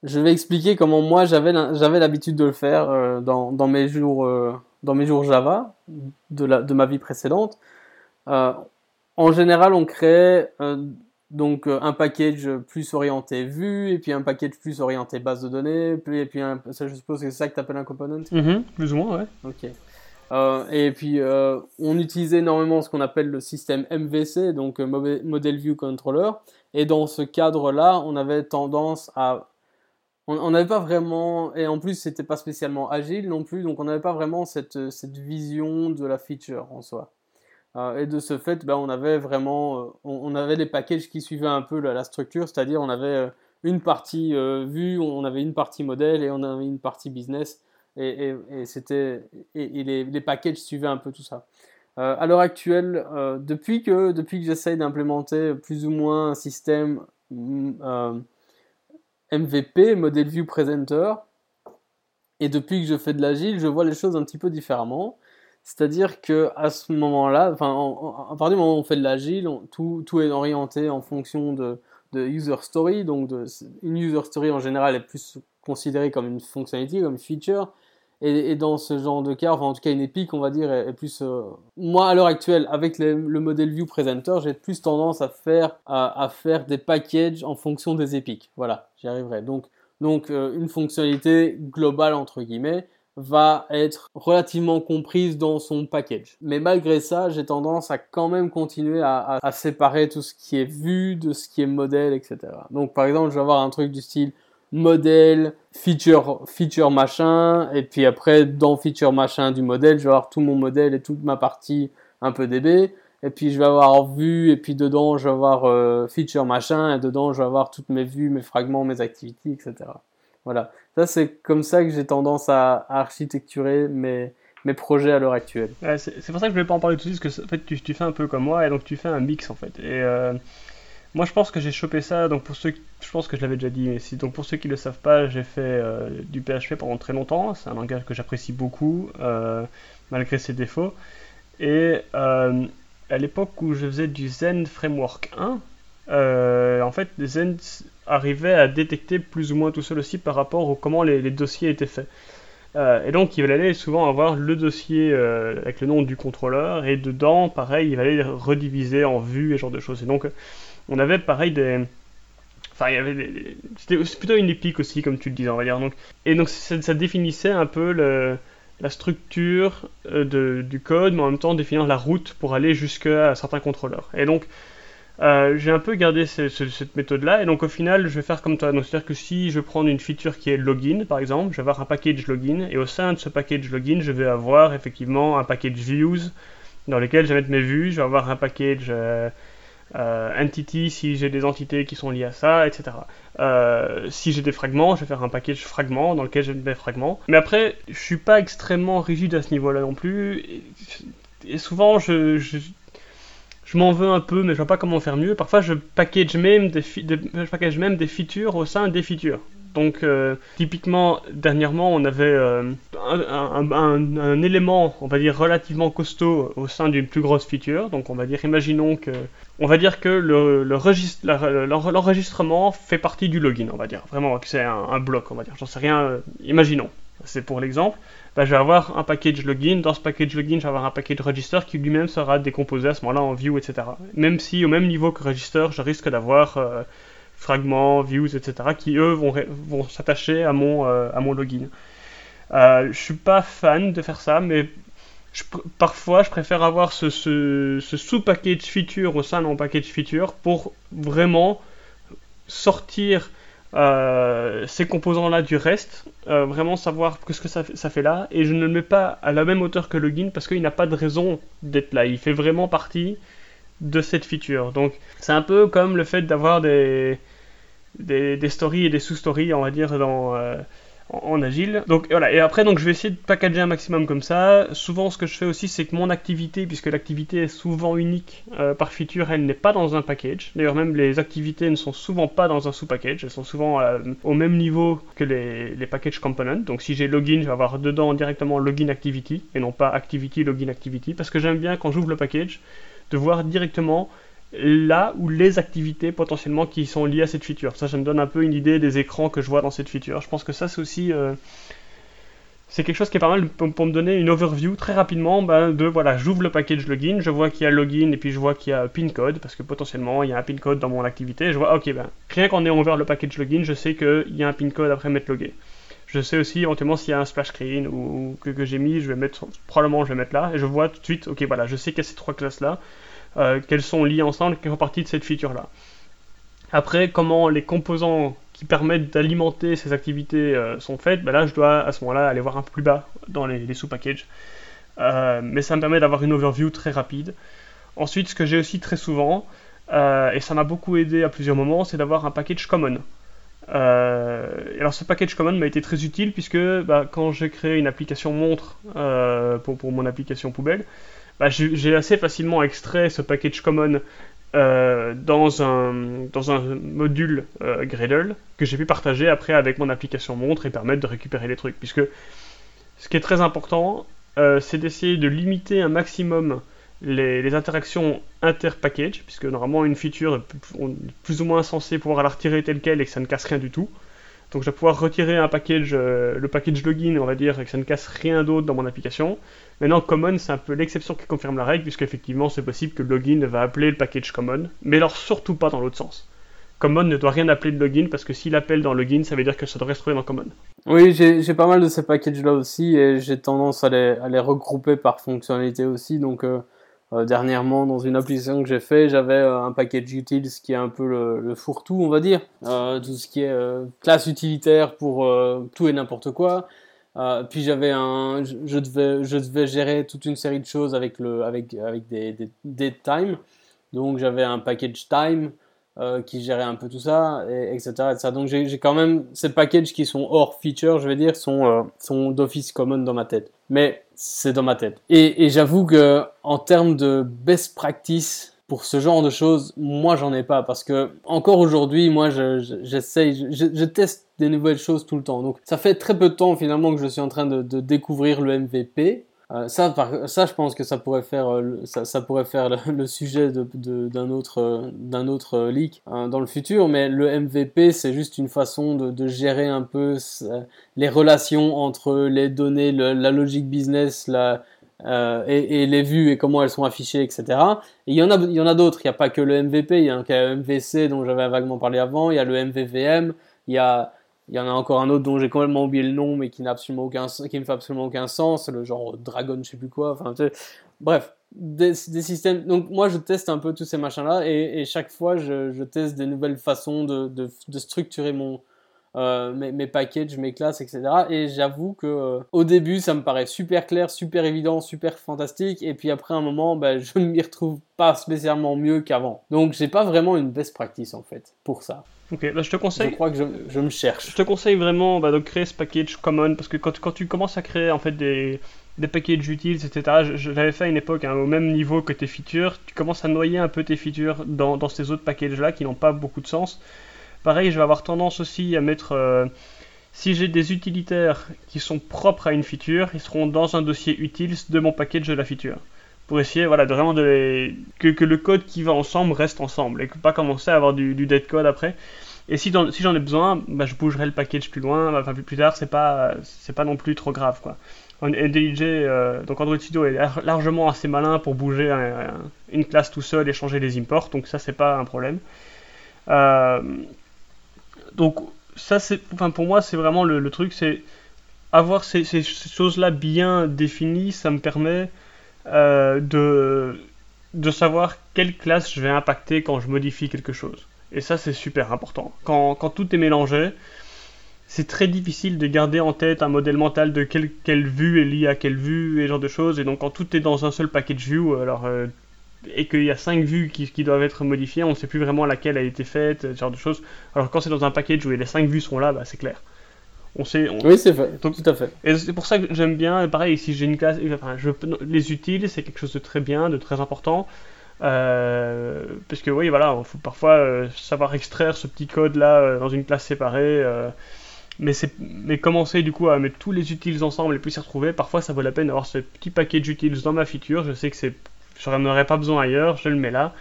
je vais expliquer comment moi j'avais l'habitude de le faire euh, dans, dans, mes jours, dans mes jours Java de, la, de ma vie précédente. en général, on crée donc euh, un package plus orienté vue, et puis un package plus orienté base de données, puis, et puis un, ça, je suppose que c'est ça que tu appelles un component? Mm-hmm, Plus ou moins, ouais. Ok. Euh, et puis euh, on utilisait énormément ce qu'on appelle le système MVC, donc Model View Controller, et dans ce cadre-là, on avait tendance à... On n'avait pas vraiment, et en plus c'était pas spécialement agile non plus, donc on n'avait pas vraiment cette, cette vision de la feature en soi. Euh, et de ce fait, ben, on avait vraiment, euh, on, avait les packages qui suivaient un peu la, structure, c'est-à-dire on avait euh, une partie vue, on avait une partie modèle et on avait une partie business. Et, c'était, et, les, les, packages suivaient un peu tout ça. à l'heure actuelle, depuis que, depuis que j'essaye d'implémenter plus ou moins un système MVP, Model View Presenter, et depuis que je fais de l'agile, je vois les choses un petit peu différemment. C'est-à-dire que à ce moment-là, enfin, à partir du moment où on fait de l'agile, tout, est orienté en fonction de, user story. Donc, une user story en général est plus considérée comme une fonctionnalité, comme une feature. Et, dans ce genre de cas, enfin en tout cas une épique, on va dire, est, plus. Euh, moi, à l'heure actuelle, avec le modèle View Presenter, j'ai plus tendance à faire à, à, faire des packages en fonction des épiques. Voilà, j'y arriverai. Donc, donc euh, une fonctionnalité globale entre guillemets va être relativement comprise dans son package. Mais malgré ça, j'ai tendance à quand même continuer à, séparer tout ce qui est vu de ce qui est modèle, etc. Donc par exemple, je vais avoir un truc du style modèle, feature, feature machin, et puis après dans feature machin du modèle, je vais avoir tout mon modèle et toute ma partie un peu DB. et puis je vais avoir vue, et puis dedans je vais avoir euh, feature machin, et dedans je vais avoir toutes mes vues, mes fragments, mes activités, etc. Voilà. Ça, c'est comme ça que j'ai tendance à, architecturer mes, mes projets à l'heure actuelle. c'est pour ça que je ne vais pas en parler tout de suite, parce que en fait, tu, fais un peu comme moi, et donc tu fais un mix en fait. Et euh, moi, je pense que j'ai chopé ça. Donc pour ceux, je pense que je l'avais déjà dit, donc pour ceux qui ne le savent pas, j'ai fait euh, du PHP pendant très longtemps. C'est un langage que j'apprécie beaucoup, euh, malgré ses défauts. Et à l'époque où je faisais du Zen Framework 1, en fait, Zen arrivait à détecter plus ou moins tout seul aussi par rapport au comment les, dossiers étaient faits. et donc, il allait souvent avoir le dossier avec le nom du contrôleur, et dedans, pareil, il allait rediviser en vues et ce genre de choses. Et donc, on avait pareil des. Enfin, il y avait C'était plutôt une épique aussi, comme tu le disais, on va dire. Donc, et donc, ça, définissait un peu la structure euh, du code, mais en même temps définir la route pour aller jusqu'à certains contrôleurs. Et donc, euh, j'ai un peu gardé cette méthode-là, et donc au final, je vais faire comme toi. C'est-à-dire que si je prends une feature qui est login, par exemple, je vais avoir un package login, et au sein de ce package login, je vais avoir effectivement un package views dans lequel je vais mettre mes vues, je vais avoir un package euh, euh, entity si j'ai des entités qui sont liées à ça, etc. Si j'ai des fragments, je vais faire un package fragments dans lequel j'ai des fragments. Mais après, je suis pas extrêmement rigide à ce niveau-là non plus. Et, souvent, je, m'en veux un peu, mais je vois pas comment faire mieux. Parfois, je package même des, je package même des features au sein des features. Donc, euh, typiquement, dernièrement, on avait euh, un, élément, on va dire, relativement costaud au sein d'une plus grosse feature. Donc, on va dire, imaginons que, on va dire que le, l'enregistrement fait partie du login, on va dire. Vraiment, c'est un, bloc, on va dire. J'en sais rien, euh, imaginons. C'est pour l'exemple. Bah, je vais avoir un package login. Dans ce package login, je vais avoir un package register qui lui-même sera décomposé à ce moment-là en view, etc. Même si, au même niveau que register, je risque d'avoir fragments, views, etc., qui eux vont, s'attacher à, mon euh, à mon login. Euh, je suis pas fan de faire ça, mais parfois je préfère avoir ce, ce, sous-package feature au sein de mon package feature pour vraiment sortir euh, ces composants-là du reste, euh, vraiment savoir ce que ça, ça, fait là, et je ne le mets pas à la même hauteur que le login parce qu'il n'a pas de raison d'être là. Il fait vraiment partie de cette feature. Donc c'est un peu comme le fait d'avoir des, des, stories et des sous-stories, on va dire, dans, euh, en, agile. Donc voilà, et après, donc, je vais essayer de packager un maximum comme ça. Souvent, ce que je fais aussi, c'est que mon activité, puisque l'activité est souvent unique euh, par feature, elle n'est pas dans un package. D'ailleurs, même les activités ne sont souvent pas dans un sous-package, elles sont souvent euh, au même niveau que les, les package components. Donc si j'ai login, je vais avoir dedans directement login activity, et non pas activity, login activity, parce que j'aime bien quand j'ouvre le package, de voir directement là où les activités potentiellement qui sont liées à cette feature. Ça, ça me donne un peu une idée des écrans que je vois dans cette feature. Je pense que ça, c'est aussi euh, c'est quelque chose qui est pas mal pour, me donner une overview très rapidement ben, de voilà, j'ouvre le package login, je vois qu'il y a login et puis je vois qu'il y a pin code parce que potentiellement il y a un pin code dans mon activité. Je vois ok ben rien qu'en ayant ouvert le package login, je sais qu'il y a un pin code après m'être logué. Je sais aussi éventuellement s'il y a un splash screen ou, que, que j'ai mis, je vais mettre probablement je vais mettre là et je vois tout de suite ok voilà, je sais qu'il y a ces trois classes là qu'elles sont liées ensemble, qui font partie de cette feature-là. Après, comment les composants qui permettent d'alimenter ces activités euh, sont faites, ben là, je dois à ce moment-là aller voir un peu plus bas dans les, sous-packages. Euh, mais ça me permet d'avoir une overview très rapide. Ensuite, ce que j'ai aussi très souvent, et ça m'a beaucoup aidé à plusieurs moments, c'est d'avoir un package common. alors ce package common m'a été très utile puisque bah, quand j'ai créé une application montre pour, mon application poubelle, bah, j'ai assez facilement extrait ce package common euh, dans, un, module euh, Gradle que j'ai pu partager après avec mon application montre et permettre de récupérer les trucs. Puisque ce qui est très important, euh, c'est d'essayer de limiter un maximum les, interactions inter-package, puisque normalement une feature est plus ou moins censée pouvoir la retirer telle qu'elle et que ça ne casse rien du tout. Donc je vais pouvoir retirer le package login, on va dire, et que ça ne casse rien d'autre dans mon application. Maintenant, common, c'est un peu l'exception qui confirme la règle, puisque effectivement, c'est possible que le login va appeler le package common, mais alors surtout pas dans l'autre sens. Common ne doit rien appeler de login, parce que s'il appelle dans login, ça veut dire que ça devrait se trouver dans common. Oui, j'ai pas mal de ces packages-là aussi, et j'ai tendance à les, à les, regrouper par fonctionnalité aussi, donc... Euh, euh, dernièrement, dans une application que j'ai fait, j'avais euh, un package utils qui est un peu le, fourre-tout, on va dire. Tout ce qui est classe utilitaire pour tout et n'importe quoi. Euh, puis j'avais un, je, devais, je devais gérer toute une série de choses avec le, avec, avec des, des, time. Donc j'avais un package time euh, qui gérait un peu tout ça, et, etc., Donc j'ai quand même ces packages qui sont hors feature, je vais dire, sont, euh, sont d'office common dans ma tête. Mais c'est dans ma tête. Et, et j'avoue que en termes de best practice, pour ce genre de choses, moi j'en ai pas parce que encore aujourd'hui, moi j'essaye, je, teste des nouvelles choses tout le temps. Donc ça fait très peu de temps finalement que je suis en train de, de découvrir le MVP. Euh, ça, ça, je pense que ça pourrait faire, euh, ça, ça pourrait faire le, sujet d'un de, autre, d'un autre leak hein, dans le futur. Mais le MVP, c'est juste une façon de, de, gérer un peu les relations entre les données, la logique business, la, euh, et, les vues et comment elles sont affichées, etc. Et il y en a, a d'autres. Il n'y a pas que le MVP, il y a un MVC dont j'avais vaguement parlé avant. Il y a le MVVM. Il y a, il y en a encore un autre dont j'ai complètement oublié le nom, mais qui n'a absolument aucun, qui ne fait absolument aucun sens. Le genre Dragon, je sais plus quoi. Enfin, bref, des, systèmes. Donc moi, je teste un peu tous ces machins-là, et, et chaque fois, je, teste des nouvelles façons de, de structurer mon, euh, mes, mes, packages, mes classes, etc. Et j'avoue que euh, au début, ça me paraît super clair, super évident, super fantastique. Et puis après un moment, ben, je ne m'y retrouve pas spécialement mieux qu'avant. Donc j'ai pas vraiment une best practice en fait pour ça. Ok, bah, je te conseille. Je crois que je, je, me cherche. Je te conseille vraiment bah, de créer ce package common parce que quand, quand tu commences à créer en fait des, des packages utiles, etc. Je, l'avais fait à une époque hein, au même niveau que tes features. Tu commences à noyer un peu tes features dans, dans ces autres packages là qui n'ont pas beaucoup de sens. Pareil, je vais avoir tendance aussi à mettre... Euh, si j'ai des utilitaires qui sont propres à une feature, ils seront dans un dossier utile de mon package de la feature. Pour essayer voilà, de vraiment de que, le code qui va ensemble reste ensemble et que pas commencer à avoir du, dead code après. Et si, j'en ai besoin, bah, je bougerai le package plus loin, enfin plus, tard, c'est pas, pas non plus trop grave. Quoi. Euh, donc Android Studio est largement assez malin pour bouger une classe tout seul et changer les imports, donc ça c'est pas un problème. Euh, donc ça c'est, enfin pour moi c'est vraiment le, truc, c'est avoir ces, choses-là bien définies, ça me permet euh, de, savoir quelle classe je vais impacter quand je modifie quelque chose. Et ça c'est super important. Quand, tout est mélangé, c'est très difficile de garder en tête un modèle mental de quelle, quelle vue est liée à quelle vue et ce genre de choses. Et donc quand tout est dans un seul package view, alors euh, et qu'il y a cinq vues qui, qui, doivent être modifiées, on ne sait plus vraiment laquelle a été faite, ce genre de choses. Alors quand c'est dans un package où les cinq vues sont là, bah, c'est clair. On sait. Oui, c'est fait. tout à fait. Et c'est pour ça que j'aime bien. Pareil, si j'ai une classe, enfin, je, les utiles, c'est quelque chose de très bien, de très important. Euh, parce que oui, voilà, il faut parfois euh, savoir extraire ce petit code là euh, dans une classe séparée. mais, mais commencer du coup à mettre tous les utiles ensemble et puis s'y retrouver, parfois ça vaut la peine d'avoir ce petit paquet d'utiles dans ma feature. Je sais que c'est je n'en aurais pas besoin ailleurs, je le mets là.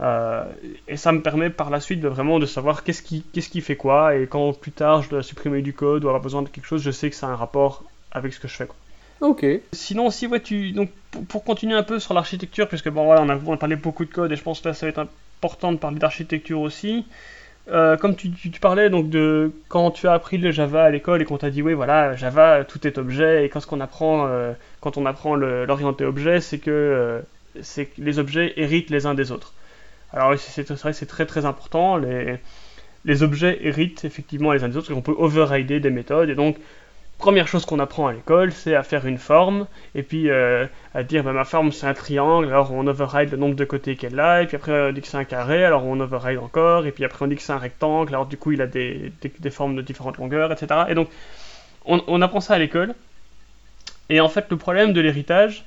Euh, et ça me permet par la suite de vraiment de savoir qu'est-ce qui, qu'est-ce qui fait quoi, et quand plus tard je dois supprimer du code ou avoir besoin de quelque chose, je sais que ça a un rapport avec ce que je fais. Quoi. Ok. Sinon, si ouais, tu, donc, pour, continuer un peu sur l'architecture, puisque bon voilà, on a, on a, parlé beaucoup de code et je pense que là ça va être important de parler d'architecture aussi. Euh, comme tu, tu, parlais donc de quand tu as appris le Java à l'école et qu'on t'a dit oui voilà Java tout est objet et quand ce qu'on apprend euh, quand on apprend l'orienté objet c'est que c'est que les objets héritent les uns des autres. Alors c'est c'est très très important, les, objets héritent effectivement les uns des autres, on peut overrider des méthodes, et donc première chose qu'on apprend à l'école, c'est à faire une forme, et puis euh, à dire bah, ma forme c'est un triangle, alors on override le nombre de côtés qu'elle a, et puis après on dit que c'est un carré, alors on override encore, et puis après on dit que c'est un rectangle, alors du coup il a des, formes de différentes longueurs, etc. Et donc on, on apprend ça à l'école, et en fait le problème de l'héritage,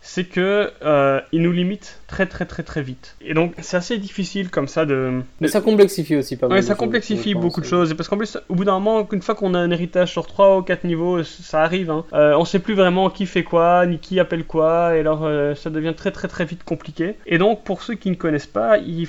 c'est que euh, il nous limite très très très très vite. Et donc c'est assez difficile comme ça de. Mais ça complexifie aussi pas mal. Oui, ça complexifie beaucoup de choses. Parce qu'en plus, au bout d'un moment, une fois qu'on a un héritage sur 3 ou 4 niveaux, ça arrive. Hein. Euh, on sait plus vraiment qui fait quoi, ni qui appelle quoi, et alors euh, ça devient très très très vite compliqué. Et donc pour ceux qui ne connaissent pas, il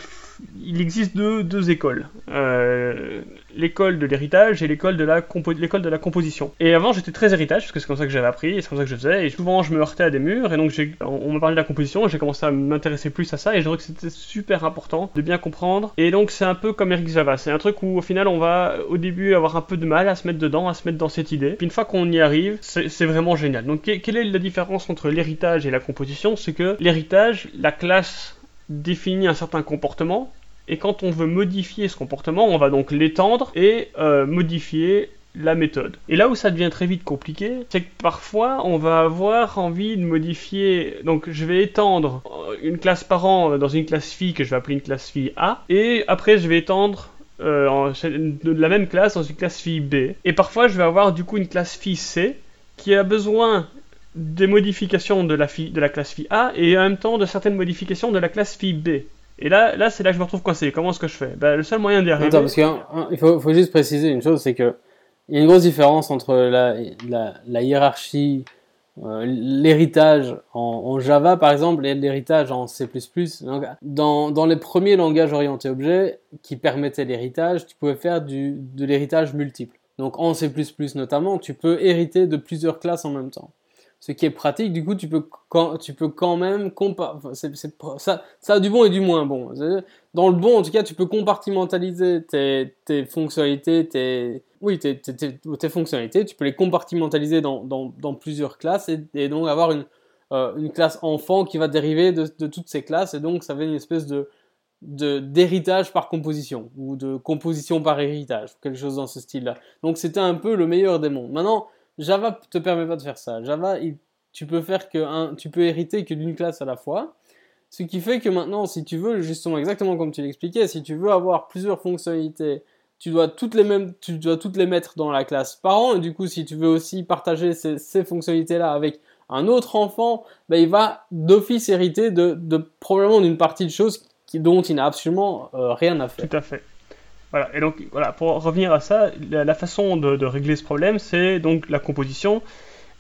il existe deux, deux écoles. Euh, l'école de l'héritage et l'école de, la de la composition. Et avant, j'étais très héritage, parce que c'est comme ça que j'avais appris, et c'est comme ça que je faisais, et souvent je me heurtais à des murs, et donc on, me parlait de la composition, j'ai commencé à m'intéresser plus à ça, et je trouvais que c'était super important de bien comprendre. Et donc c'est un peu comme Eric Java, c'est un truc où au final on va au début avoir un peu de mal à se mettre dedans, à se mettre dans cette idée. Puis une fois qu'on y arrive, c'est vraiment génial. Donc quelle est la différence entre l'héritage et la composition? C'est que l'héritage, la classe définit un certain comportement, et quand on veut modifier ce comportement, on va donc l'étendre et euh, modifier la méthode. Et là où ça devient très vite compliqué, c'est que parfois on va avoir envie de modifier. Donc je vais étendre une classe parent dans une classe fille que je vais appeler une classe fille A, et après je vais étendre euh, la même classe dans une classe fille B. Et parfois je vais avoir du coup une classe fille C qui a besoin des modifications de la, fille, de la classe fille A et en même temps de certaines modifications de la classe fille B. Et là, là c'est là que je me retrouve coincé. Comment est-ce que je fais? Ben, Le seul moyen d'y arriver. Attends, parce qu'il faut, faut, juste préciser une chose c'est que il y a une grosse différence entre la, la, hiérarchie, euh, l'héritage en, Java par exemple et l'héritage en C++. Donc, dans, dans, les premiers langages orientés objets qui permettaient l'héritage, tu pouvais faire du, de l'héritage multiple. Donc en C++ notamment, tu peux hériter de plusieurs classes en même temps ce qui est pratique. Du coup, tu peux quand, tu peux quand même ça, ça a du bon et du moins bon. Dans le bon, en tout cas, tu peux compartimentaliser tes, tes fonctionnalités, tes, oui, tes, tes, tes, fonctionnalités, tu peux les compartimentaliser dans, dans, dans plusieurs classes et, donc avoir une, euh, une classe enfant qui va dériver de, de, toutes ces classes et donc ça fait une espèce de d'héritage par composition ou de composition par héritage, quelque chose dans ce style-là. Donc c'était un peu le meilleur des mondes. Maintenant, Java te permet pas de faire ça. Java, tu peux faire que tu peux hériter que d'une classe à la fois. Ce qui fait que maintenant, si tu veux, justement exactement comme tu l'expliquais, si tu veux avoir plusieurs fonctionnalités, tu dois toutes les mêmes, tu dois toutes les mettre dans la classe parent. Et du coup, si tu veux aussi partager ces, fonctionnalités-là avec un autre enfant, ben, il va d'office hériter de, probablement d'une partie de choses dont il n'a absolument euh, rien à faire. Tout à fait. Voilà, et donc voilà, pour revenir à ça, la, façon de, régler ce problème, c'est donc la composition.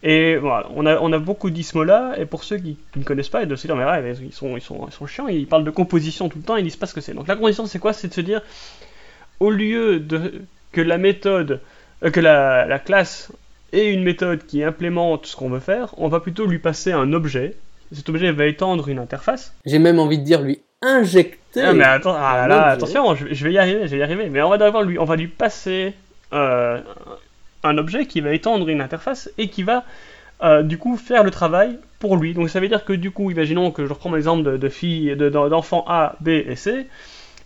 Et voilà, on a, on a beaucoup d'ismola, et pour ceux qui, ne connaissent pas, et se dire, mais ils sont, ils, sont, ils sont chiants, ils parlent de composition tout le temps, ils disent pas ce que c'est. Donc la composition, c'est quoi? C'est de se dire, au lieu de que la méthode, euh, que la classe ait une méthode qui implémente ce qu'on veut faire, on va plutôt lui passer un objet. Cet objet va étendre une interface. J'ai même envie de dire lui injecter. Ah, mais attends, ah là, attention, je, vais y arriver, je vais y arriver. Mais on va d'abord lui, on va lui passer euh, un objet qui va étendre une interface et qui va euh, du coup faire le travail pour lui. Donc ça veut dire que du coup, imaginons que je reprends mon exemple de, de filles, d'enfants A, B et C.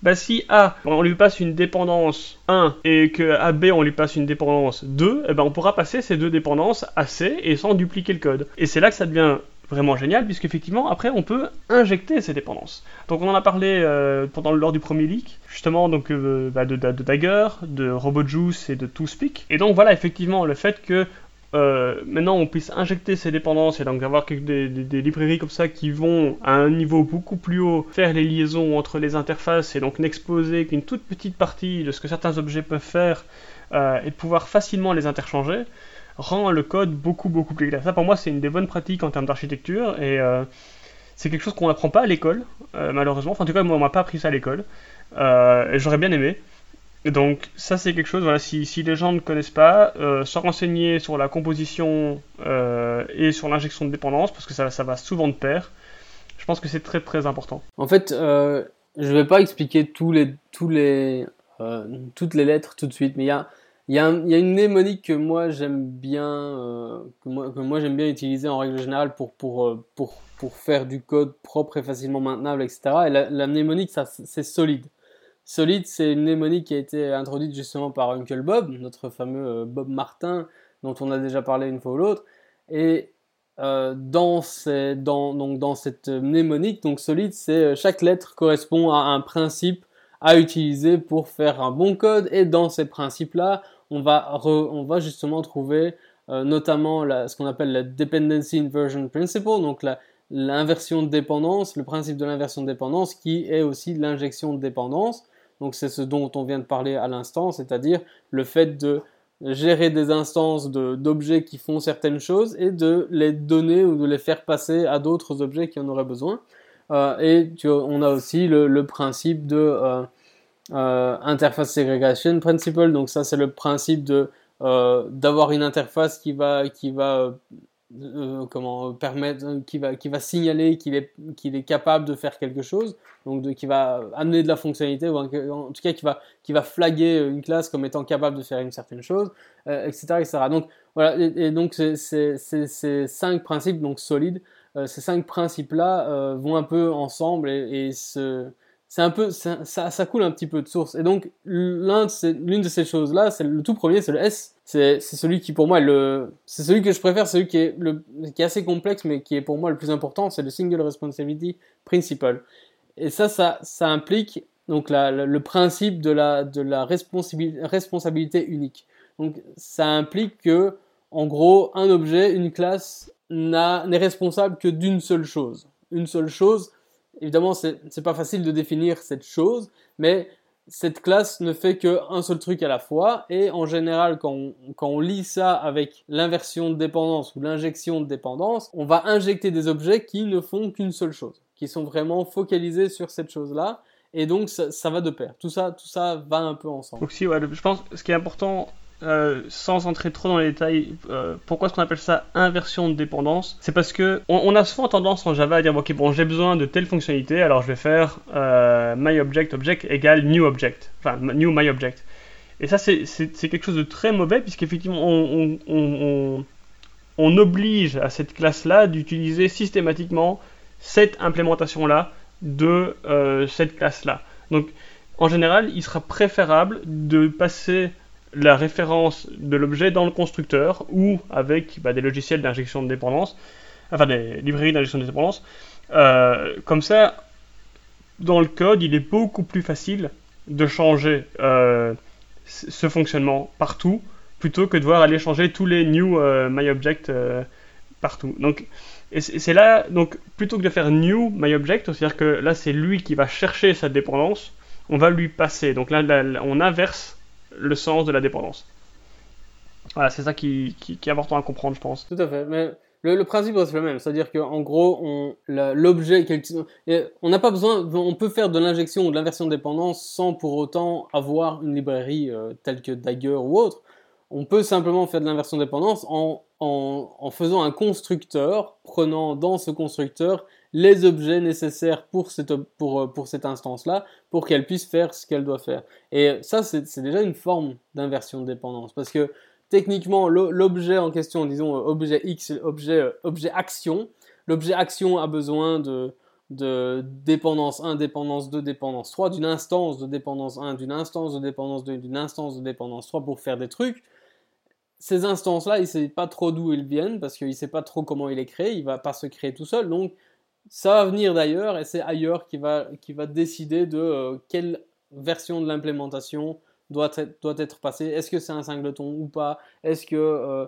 Bah, si A, on lui passe une dépendance 1 et que à B, on lui passe une dépendance 2, eh ben, on pourra passer ces deux dépendances à C et sans dupliquer le code. Et c'est là que ça devient vraiment génial, puisqu'effectivement, après, on peut injecter ces dépendances. Donc, on en a parlé euh, pendant, lors du premier leak, justement, donc, euh, bah, de, Dagger, de RobotJuice et de ToSpeak. Et donc, voilà, effectivement, le fait que euh, maintenant on puisse injecter ces dépendances et donc avoir des, librairies comme ça qui vont à un niveau beaucoup plus haut faire les liaisons entre les interfaces et donc n'exposer qu'une toute petite partie de ce que certains objets peuvent faire et de pouvoir facilement les interchanger rend le code beaucoup beaucoup plus clair. Ça pour moi c'est une des bonnes pratiques en termes d'architecture et euh, c'est quelque chose qu'on n'apprend pas à l'école euh, malheureusement. Enfin en tout cas moi on m'a pas appris ça à l'école euh, et j'aurais bien aimé. donc ça c'est quelque chose, voilà, si, si, les gens ne connaissent pas, se renseigner sur la composition et sur l'injection de dépendance parce que ça, ça va souvent de pair. Je pense que c'est très très important. En fait, je vais pas expliquer les, les, toutes les lettres tout de suite, mais il y a il y, a une mnémonique que moi j'aime bien, euh, que moi, j'aime bien utiliser en règle générale pour, pour, euh, pour, pour faire du code propre et facilement maintenable, etc. Et la, la mnémonique, c'est solide. Solide, c'est une mnémonique qui a été introduite justement par Uncle Bob, notre fameux euh, Bob Martin, dont on a déjà parlé une fois ou l'autre. Et dans, ces, dans, donc dans cette mnémonique, donc solide, c'est chaque lettre correspond à un principe à utiliser pour faire un bon code. Et dans ces principes-là, on va, on va justement trouver euh, notamment ce qu'on appelle la Dependency Inversion Principle, donc l'inversion de dépendance, le principe de l'inversion de dépendance qui est aussi l'injection de dépendance. Donc c'est ce dont on vient de parler à l'instant, c'est-à-dire le fait de gérer des instances d'objets qui font certaines choses et de les donner ou de les faire passer à d'autres objets qui en auraient besoin. Euh, et on a aussi le, principe de euh, euh, interface segregation principle. Donc ça, c'est le principe de d'avoir une interface qui va qui va comment permettre qui va qui va signaler qu'il est qu'il est capable de faire quelque chose. Donc de, qui va amener de la fonctionnalité ou en, tout cas qui va qui va flaguer une classe comme étant capable de faire une certaine chose etc etc donc voilà et, donc c'est ces cinq principes donc solides. Euh, ces cinq principes-là euh, vont un peu ensemble et, se, c'est un peu, ça, coule un petit peu de source. Et donc, l'une de, ces choses-là, c'est le tout premier, c'est le S. C'est celui qui, pour moi, c'est celui que je préfère, celui qui est, assez complexe, mais qui est pour moi le plus important, c'est le Single Responsibility Principle. Et ça, ça, ça implique donc la, le principe de la, de la responsabilité unique. Donc, ça implique que, en gros, un objet, une classe, n'est responsable que d'une seule chose. Une seule chose, Évidemment, c'est pas facile de définir cette chose, mais cette classe ne fait qu'un seul truc à la fois, et en général, quand on, lit ça avec l'inversion de dépendance ou l'injection de dépendance, on va injecter des objets qui ne font qu'une seule chose, qui sont vraiment focalisés sur cette chose-là, et donc ça, ça, va de pair. Tout ça, tout ça va un peu ensemble. Donc si, ouais, je pense que ce qui est important euh, sans entrer trop dans les détails, euh, pourquoi est-ce qu'on appelle ça inversion de dépendance? C'est parce que on, a souvent tendance en Java à dire ok bon j'ai besoin de telle fonctionnalité, alors je vais faire euh, myObject object égale new object, enfin new myObject. Et ça c'est quelque chose de très mauvais puisqu'effectivement on, on, on, oblige à cette classe-là d'utiliser systématiquement cette implémentation-là de cette classe-là. Donc en général il sera préférable de passer la référence de l'objet dans le constructeur ou avec bah, des logiciels d'injection de dépendance, enfin des librairies d'injection de dépendance. Euh, comme ça, dans le code, il est beaucoup plus facile de changer euh, ce fonctionnement partout plutôt que de devoir aller changer tous les new euh, myObject partout. Donc, c'est là, donc plutôt que de faire new myObject, c'est-à-dire que là c'est lui qui va chercher sa dépendance, on va lui passer. Donc là on inverse le sens de la dépendance. Voilà, c'est ça qui, qui, est important à comprendre, je pense. Tout à fait. Mais le, principe reste le même, c'est-à-dire qu'en gros, l'objet, on n'a pas besoin, on peut faire de l'injection ou de l'inversion de dépendance sans pour autant avoir une librairie euh, telle que Dagger ou autre. On peut simplement faire de l'inversion de dépendance en, en, en, faisant un constructeur, prenant dans ce constructeur les objets nécessaires pour cette, pour, euh, pour cette instance-là, pour qu'elle puisse faire ce qu'elle doit faire. Et ça, c'est déjà une forme d'inversion de dépendance, parce que techniquement, l'objet en question, disons euh, objet X, objet, euh, objet action, l'objet action a besoin de, de dépendance 1, dépendance 2, dépendance 3, d'une instance de dépendance 1, d'une instance de dépendance 2, d'une instance de dépendance 3 pour faire des trucs. Ces instances-là, il ne sait pas trop d'où ils viennent parce qu'il ne sait pas trop comment il est créé, il ne va pas se créer tout seul. Donc, ça va venir d'ailleurs et c'est ailleurs qui va, qui va décider de euh, quelle version de l'implémentation doit être, doit être passée. Est-ce que c'est un singleton ou pas? Est-ce que euh,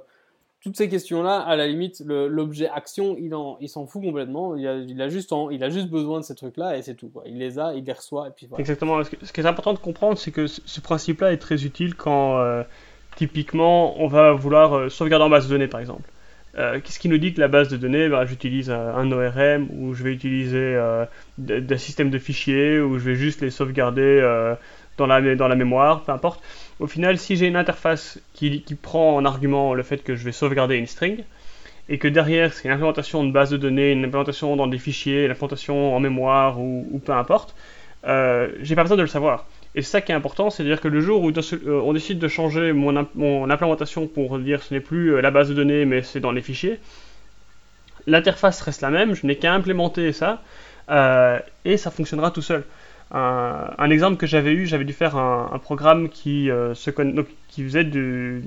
toutes ces questions-là, à la limite, l'objet action, il s'en il fout complètement. Il a, a juste il a juste besoin de ces trucs-là et c'est tout. Il les a, il les reçoit et puis voilà. Exactement. Ce, qui est important de comprendre, c'est que ce principe-là est très utile quand euh, typiquement on va vouloir sauvegarder en base de données par exemple. Euh, qu'est-ce qui nous dit que la base de données, bah, j'utilise un ORM ou je vais utiliser euh, des systèmes de fichiers ou je vais juste les sauvegarder euh, dans, la, mémoire, peu importe. Au final, si j'ai une interface qui, qui, prend en argument le fait que je vais sauvegarder une string et que derrière c'est une implémentation de base de données, une implémentation dans des fichiers, une implémentation en mémoire ou, ou peu importe, j'ai pas besoin de le savoir. Et ça qui est important, c'est-à-dire que le jour où euh, on décide de changer mon, implémentation pour dire ce n'est plus euh, la base de données mais c'est dans les fichiers, l'interface reste la même, je n'ai qu'à implémenter ça euh, et ça fonctionnera tout seul. Un, exemple que j'avais eu, j'avais dû faire un, programme qui, faisait du,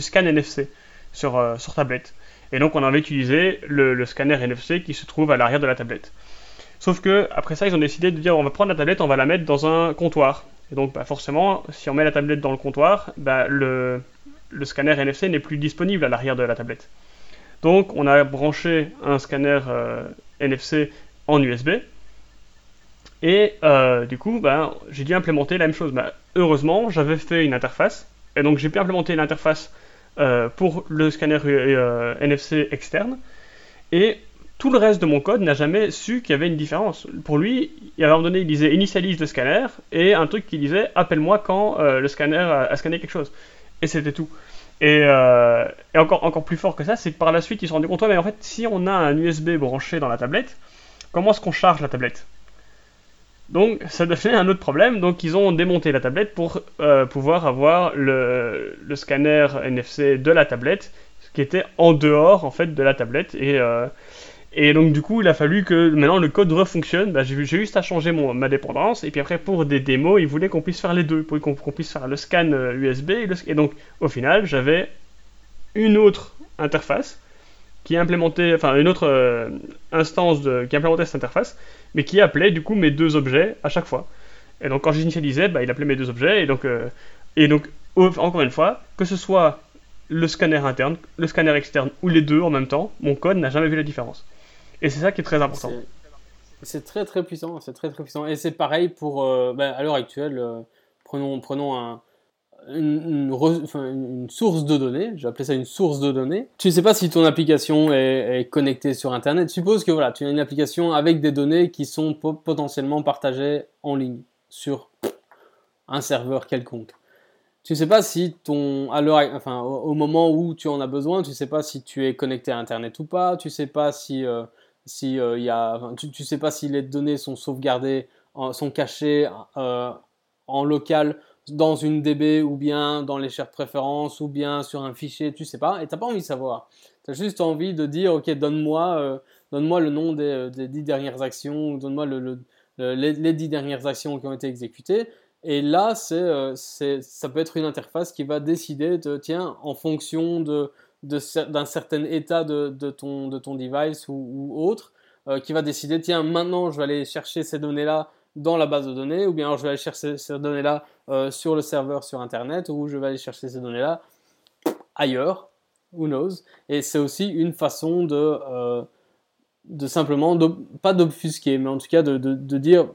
scan NFC sur, sur tablette. Et donc on avait utilisé le, le scanner NFC qui se trouve à l'arrière de la tablette. Sauf que après ça, ils ont décidé de dire on va prendre la tablette, on va la mettre dans un comptoir. Et donc, bah, forcément, si on met la tablette dans le comptoir, bah, le, scanner NFC n'est plus disponible à l'arrière de la tablette. Donc, on a branché un scanner euh, NFC en USB. Et euh, du coup, bah, j'ai dû implémenter la même chose. heureusement, j'avais fait une interface. Et donc, j'ai pu implémenter l'interface euh, pour le scanner NFC externe. Et tout le reste de mon code n'a jamais su qu'il y avait une différence. Pour lui, à un moment donné, il disait initialise le scanner et un truc qui disait appelle-moi quand euh, le scanner a, scanné quelque chose. Et c'était tout. Et, euh, encore, encore plus fort que ça, c'est que par la suite, ils se rendus compte, mais en fait, si on a un USB branché dans la tablette, comment est-ce qu'on charge la tablette? Donc ça devenait un autre problème, donc ils ont démonté la tablette pour euh, pouvoir avoir le, le, scanner NFC de la tablette, qui était en dehors en fait de la tablette, et, Et donc, du coup, il a fallu que maintenant le code refonctionne. Bah, j'ai juste à changer ma dépendance. Et puis après, pour des démos, il voulait qu'on puisse faire les deux. Pour qu'on puisse faire le scan USB. Euh, et, donc, au final, j'avais une autre interface qui implémentait, enfin, une autre euh, instance qui implémentait cette interface, mais qui appelait du coup mes deux objets à chaque fois. Et donc, quand j'initialisais, bah, il appelait mes deux objets. Et donc, euh, et donc encore une fois, que ce soit le scanner interne, le scanner externe ou les deux en même temps, mon code n'a jamais vu la différence. Et c'est ça qui est très important. C'est très très puissant, c'est très très puissant. Et c'est pareil pour, euh, ben, à l'heure actuelle, euh, prenons, prenons un, une, source de données, j'ai appelé ça une source de données. Tu ne sais pas si ton application est, connectée sur Internet. Suppose que voilà, tu as une application avec des données qui sont potentiellement partagées en ligne sur un serveur quelconque tu sais pas si ton à enfin au, moment où tu en as besoin tu sais pas si tu es connecté à internet ou pas tu sais pas si euh, si euh, y a tu, tu, sais pas si les données sont sauvegardées sont cachées euh, en local dans une DB ou bien dans les shared préférences ou bien sur un fichier tu sais pas et t'as pas envie de savoir. Tu as juste envie de dire ok donne-moi donne-moi le nom des, des, dix dernières actions donne-moi le, les, les dix dernières actions qui ont été exécutées. Et là, euh, c'est, ça peut être une interface qui va décider de, tiens, en fonction de, d'un certain état de, de, ton, de ton device ou, autre, euh, qui va décider, tiens, maintenant je vais aller chercher ces données-là dans la base de données, ou bien je vais aller chercher ces données-là euh, sur le serveur sur Internet, ou je vais aller chercher ces données-là ailleurs, who knows? Et c'est aussi une façon de, de simplement, pas d'obfusquer, mais en tout cas de, de dire,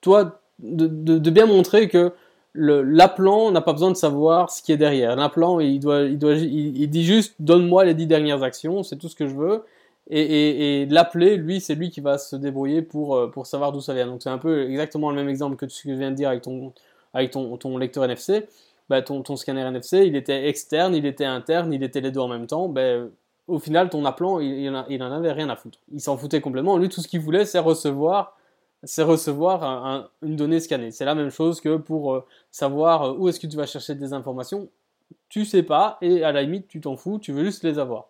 toi, de, bien montrer que l'appelant n'a pas besoin de savoir ce qui est derrière. L'appelant, il, doit, il, doit, il, dit juste donne-moi les dix dernières actions, c'est tout ce que je veux. Et, l'appeler, lui, c'est lui qui va se débrouiller pour, euh, pour savoir d'où ça vient. Donc c'est un peu exactement le même exemple que ce que je viens de dire avec ton, avec ton, ton lecteur NFC. Bah, ton, ton, scanner NFC, il était externe, il était interne, il était les deux en même temps. Ben, au final, ton appelant, il, il, en avait rien à foutre. Il s'en foutait complètement. Lui, tout ce qu'il voulait, c'est recevoir c'est recevoir une donnée scannée. C'est la même chose que pour euh, savoir euh, où est-ce que tu vas chercher des informations. Tu sais pas et à la limite tu t'en fous, tu veux juste les avoir.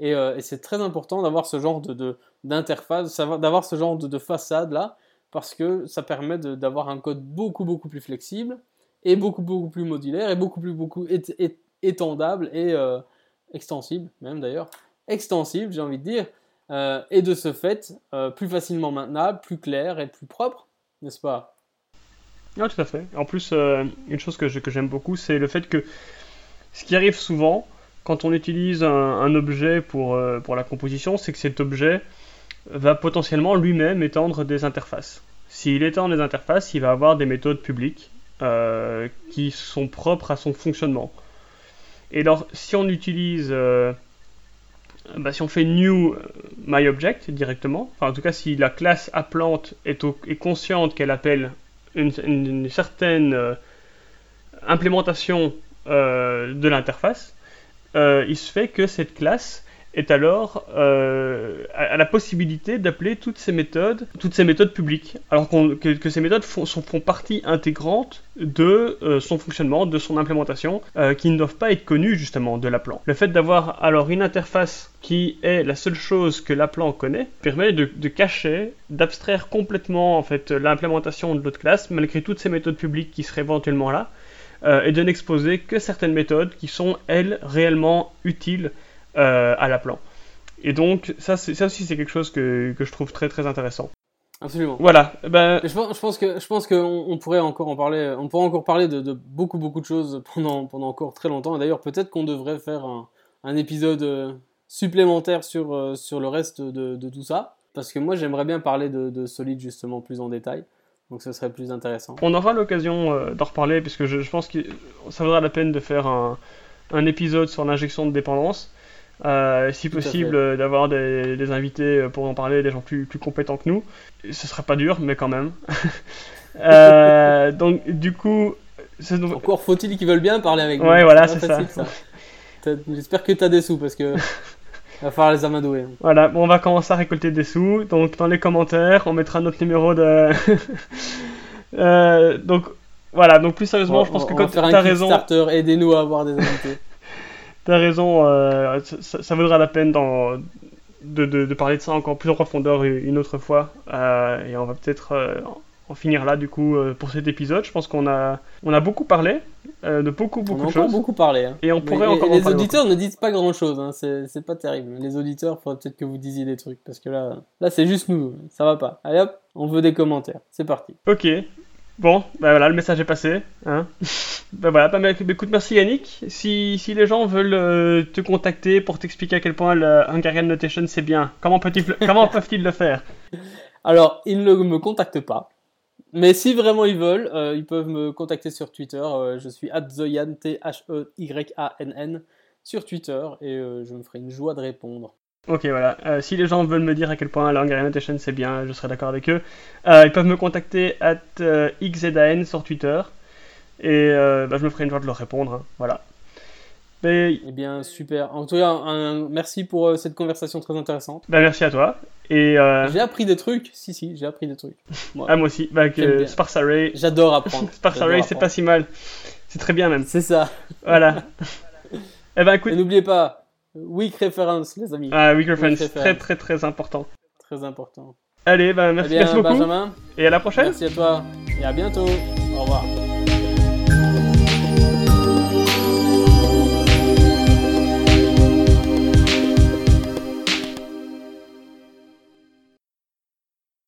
Et, euh, c'est très important d'avoir ce genre de, d'interface, d'avoir ce genre de, façade là, parce que ça permet d'avoir un code beaucoup beaucoup plus flexible et beaucoup beaucoup plus modulaire et beaucoup plus beaucoup étendable et extensible même d'ailleurs, extensible j'ai envie de dire. Euh, et de ce fait, euh, plus facilement maintenable, plus clair et plus propre, n'est-ce pas? Oui, tout à fait. En plus, euh, une chose que, j'aime beaucoup, c'est le fait que ce qui arrive souvent quand on utilise un, objet pour, pour la composition, c'est que cet objet va potentiellement lui-même étendre des interfaces. S'il étend des interfaces, il va avoir des méthodes publiques qui sont propres à son fonctionnement. Et alors, si on utilise bah, si on fait new euh, myObject directement, enfin en tout cas si la classe appelante est, est consciente qu'elle appelle une, certaine euh, implémentation euh, de l'interface, il se fait que cette classe est alors euh, à, la possibilité d'appeler toutes ces méthodes, toutes ces méthodes publiques, alors que, ces méthodes font, font partie intégrante de euh, son fonctionnement, de son implémentation, euh, qui ne doivent pas être connues justement de l'appelant. Le fait d'avoir alors une interface qui est la seule chose que l'appelant connaît permet de, de cacher, d'abstraire complètement en fait l'implémentation de l'autre classe malgré toutes ces méthodes publiques qui seraient éventuellement là. et de n'exposer que certaines méthodes qui sont elles réellement utiles euh, à l'appelant. Et donc, ça, ça aussi, c'est quelque chose que, que, je trouve très très intéressant. Absolument. Voilà. Ben... Je, pense, je pense que je pense qu'on on pourrait encore en parler. On pourrait encore parler de, de, beaucoup beaucoup de choses pendant pendant encore très longtemps. Et d'ailleurs, peut-être qu'on devrait faire un, un, épisode euh, supplémentaire sur euh, sur le reste de, de tout ça, parce que moi, j'aimerais bien parler de, de Solid justement plus en détail. Donc, ce serait plus intéressant. On aura l'occasion d'en reparler, puisque je, je pense que ça vaudra la peine de faire un, un épisode sur l'injection de dépendance. Euh, si possible, euh, d'avoir des, invités euh, pour en parler, des gens plus, plus compétents que nous. Ce sera pas dur, mais quand même. donc, du coup. Encore faut-il qu'ils veulent bien parler avec nous. Ouais, voilà, c'est ça. J'espère que tu as des sous parce que. va falloir les amadouer. Voilà, bon, on va commencer à récolter des sous. Donc, dans les commentaires, on mettra notre numéro de. donc, voilà, donc plus sérieusement, je pense que quand tu as raison. aidez-nous à avoir des invités. T'as raison, euh, ça, vaudra la peine de, de, parler de ça encore plus en profondeur une autre fois. Euh, et on va peut-être euh, en finir là, du coup, pour cet épisode. Je pense qu'on a, on a beaucoup parlé de beaucoup, beaucoup on de choses. beaucoup parlé. Hein. Et on pourrait encore Les auditeurs ne disent pas grand-chose, hein. c'est pas terrible. Les auditeurs, il faudrait peut-être que vous disiez des trucs, parce que là, là c'est juste nous, ça va pas. Allez hop, on veut des commentaires. C'est parti. Ok. Bon, bah voilà, le message est passé. Hein. bah voilà, bah, écoute, merci Yannick. Si, si les gens veulent euh, te contacter pour t'expliquer à quel point le Hungarian Notation c'est bien, comment, comment peuvent-ils le faire? Alors, ils ne me contactent pas. Mais si vraiment ils veulent, euh, ils peuvent me contacter sur Twitter. Euh, je suis @zoyan t h e y a n n sur Twitter et je me ferai une joie de répondre. Ok, voilà. Euh, si les gens veulent me dire à quel point la Hungarian Notation c'est bien, je serai d'accord avec eux. Euh, ils peuvent me contacter at euh, xzan sur Twitter. Et bah, je me ferai une joie de leur répondre. Hein. Voilà. Mais... Eh bien, super. En tout cas, un, merci pour cette conversation très intéressante. Bah, merci à toi. Et J'ai appris des trucs. Si, si, j'ai appris des trucs. Moi, ah, moi aussi. Bah, Array. J'adore apprendre. Sparse Array, c'est pas si mal. C'est très bien même. C'est ça. Voilà. eh ben, écoute. Et n'oubliez pas, Weak reference, les amis. Ah, weak reference, très très très important. Très important. Allez, bah, merci, eh merci beaucoup. Benjamin, et à la prochaine. Merci à toi. Et à bientôt. Au revoir.